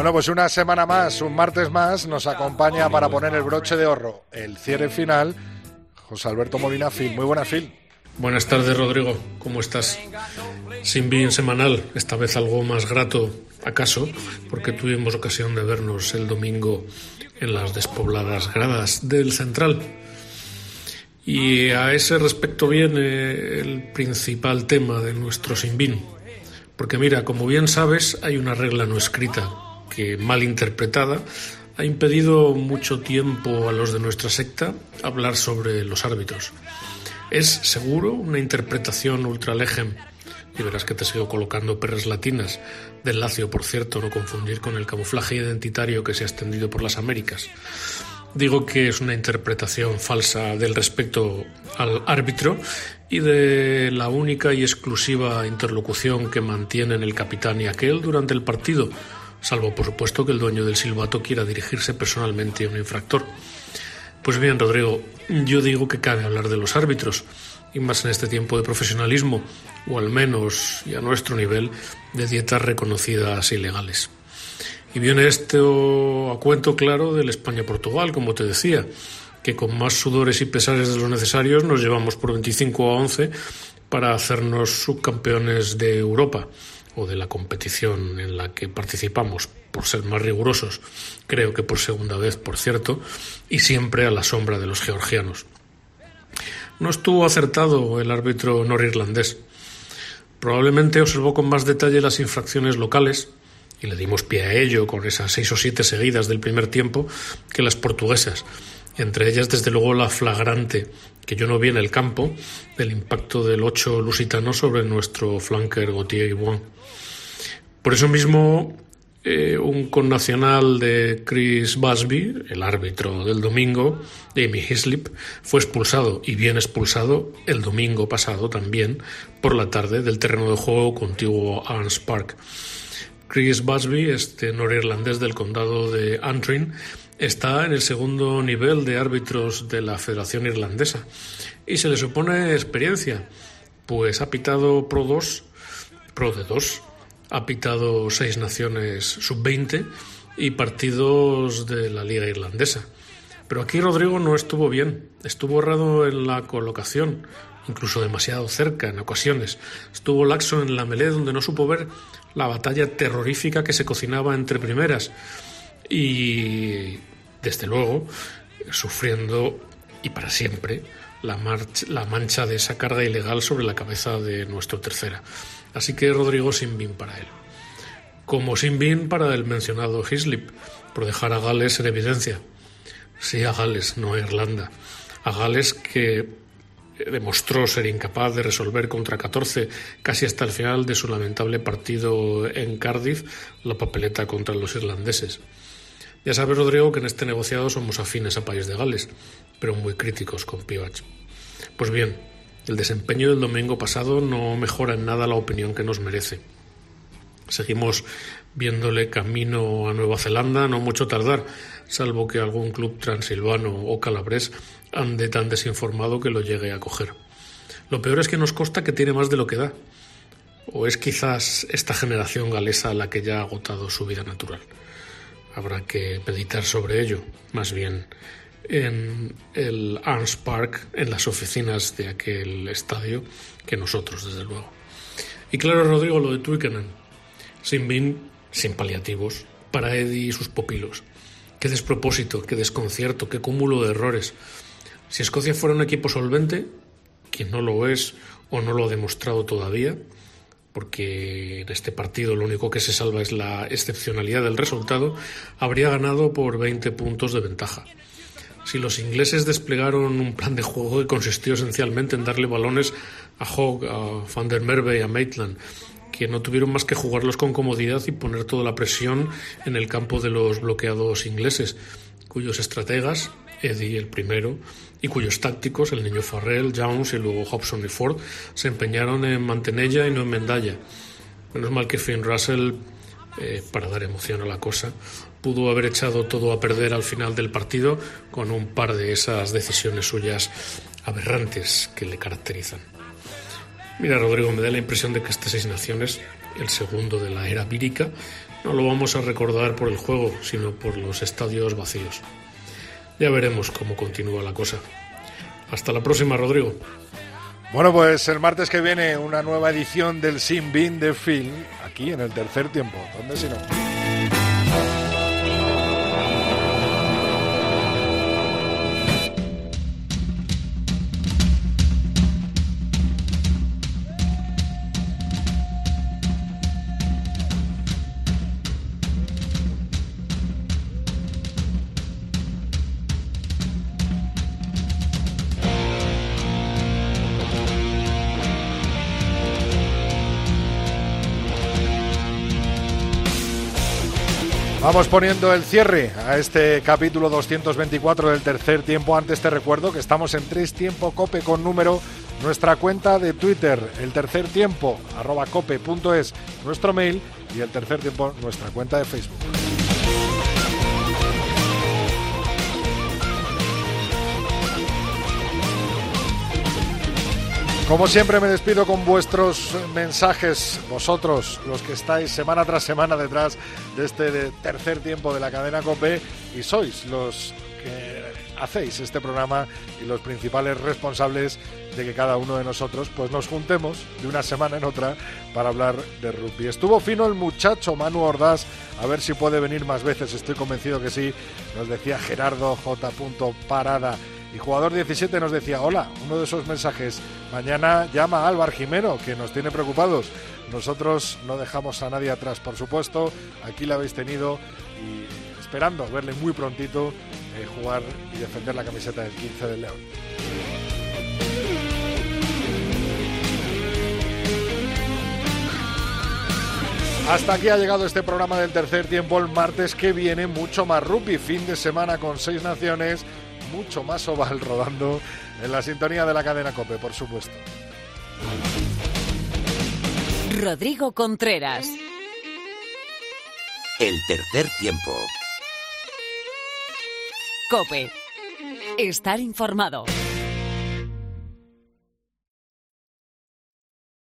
Bueno, pues una semana más, un martes más, nos acompaña para poner el broche de oro, el cierre final, José Alberto Molina Fil. Muy buena, Phil. Buenas tardes, Rodrigo. ¿Cómo estás? Sin bien semanal, esta vez algo más grato, acaso, porque tuvimos ocasión de vernos el domingo en las despobladas gradas del Central. Y a ese respecto viene el principal tema de nuestro Sinbin. Porque mira, como bien sabes, hay una regla no escrita que, mal interpretada, ha impedido mucho tiempo a los de nuestra secta hablar sobre los árbitros. Es seguro una interpretación ultralegem, y verás que te sigo colocando perras latinas, del lacio, por cierto, no confundir con el camuflaje identitario que se ha extendido por las Américas. Digo que es una interpretación falsa del respecto al árbitro y de la única y exclusiva interlocución que mantienen el capitán y aquel durante el partido, salvo por supuesto que el dueño del silbato quiera dirigirse personalmente a un infractor. Pues bien, Rodrigo, yo digo que cabe hablar de los árbitros, y más en este tiempo de profesionalismo, o al menos, y a nuestro nivel, de dietas reconocidas ilegales. Y viene esto a cuento claro del España-Portugal, como te decía, que con más sudores y pesares de los necesarios nos llevamos por 25 a 11 para hacernos subcampeones de Europa o de la competición en la que participamos, por ser más rigurosos, creo que por segunda vez, por cierto, y siempre a la sombra de los georgianos. No estuvo acertado el árbitro norirlandés. Probablemente observó con más detalle las infracciones locales, y le dimos pie a ello con esas seis o siete seguidas del primer tiempo, que las portuguesas, entre ellas desde luego la flagrante, que yo no vi en el campo, del impacto del ocho lusitano sobre nuestro flanker Gautier Guibon. Por eso mismo, eh, un connacional de Chris Busby, el árbitro del domingo, Amy Hislip, fue expulsado, y bien expulsado, el domingo pasado también, por la tarde, del terreno de juego contiguo a Arns Park. Chris Busby, este norirlandés del condado de Antrim, está en el segundo nivel de árbitros de la Federación Irlandesa y se le supone experiencia, pues ha pitado Pro 2, Pro de 2, ha pitado seis naciones sub-20 y partidos de la Liga Irlandesa. Pero aquí Rodrigo no estuvo bien, estuvo errado en la colocación, incluso demasiado cerca en ocasiones. Estuvo laxo en la melé donde no supo ver la batalla terrorífica que se cocinaba entre primeras y, desde luego, sufriendo y para siempre la, la mancha de esa carga ilegal sobre la cabeza de nuestro tercera. Así que Rodrigo sin bin para él. Como sin bin para el mencionado Hislip, por dejar a Gales en evidencia. Sí, a Gales, no a Irlanda. A Gales que demostró ser incapaz de resolver contra 14 casi hasta el final de su lamentable partido en Cardiff la papeleta contra los irlandeses. Ya sabes, Rodrigo, que en este negociado somos afines a País de Gales, pero muy críticos con Pivach. Pues bien, el desempeño del domingo pasado no mejora en nada la opinión que nos merece. Seguimos viéndole camino a Nueva Zelanda, no mucho tardar, salvo que algún club transilvano o calabrés ande tan desinformado que lo llegue a coger. Lo peor es que nos consta que tiene más de lo que da. ¿O es quizás esta generación galesa la que ya ha agotado su vida natural? Habrá que meditar sobre ello, más bien en el Arms Park, en las oficinas de aquel estadio, que nosotros, desde luego. Y claro, Rodrigo, lo de Twickenham. Sin bin, sin paliativos, para Eddie y sus pupilos. Qué despropósito, qué desconcierto, qué cúmulo de errores. Si Escocia fuera un equipo solvente, quien no lo es o no lo ha demostrado todavía, porque en este partido lo único que se salva es la excepcionalidad del resultado, habría ganado por 20 puntos de ventaja. Si los ingleses desplegaron un plan de juego que consistió esencialmente en darle balones a Hogg, a Van der Merwe y a Maitland, que no tuvieron más que jugarlos con comodidad y poner toda la presión en el campo de los bloqueados ingleses, cuyos estrategas, Eddie el primero, y cuyos tácticos, el niño Farrell, Jones y luego Hobson y Ford, se empeñaron en mantenerla y no en Mendalla. Menos mal que Finn Russell, eh, para dar emoción a la cosa, pudo haber echado todo a perder al final del partido con un par de esas decisiones suyas aberrantes que le caracterizan. Mira, Rodrigo, me da la impresión de que este Seis Naciones, el segundo de la era vírica, no lo vamos a recordar por el juego, sino por los estadios vacíos. Ya veremos cómo continúa la cosa. Hasta la próxima, Rodrigo. Bueno, pues el martes que viene una nueva edición del Sin Bin de Film, aquí en el tercer tiempo. ¿Dónde si no? Vamos poniendo el cierre a este capítulo 224 del tercer tiempo. Antes te recuerdo que estamos en tres tiempo cope con número. Nuestra cuenta de Twitter, el tercer tiempo, arroba cope.es, nuestro mail y el tercer tiempo, nuestra cuenta de Facebook. Como siempre me despido con vuestros mensajes, vosotros, los que estáis semana tras semana detrás de este tercer tiempo de la cadena COPE y sois los que hacéis este programa y los principales responsables de que cada uno de nosotros pues nos juntemos de una semana en otra para hablar de rugby. Estuvo fino el muchacho Manu Ordaz, a ver si puede venir más veces, estoy convencido que sí, nos decía Gerardo J. Parada. Y jugador 17 nos decía, hola, uno de esos mensajes, mañana llama a Álvar Jimeno, que nos tiene preocupados. Nosotros no dejamos a nadie atrás, por supuesto, aquí la habéis tenido y esperando verle muy prontito eh, jugar y defender la camiseta del 15 del León. Hasta aquí ha llegado este programa del tercer tiempo. El martes que viene mucho más rugby, fin de semana con seis naciones mucho más oval rodando en la sintonía de la cadena Cope, por supuesto. Rodrigo Contreras. El tercer tiempo. Cope. Estar informado.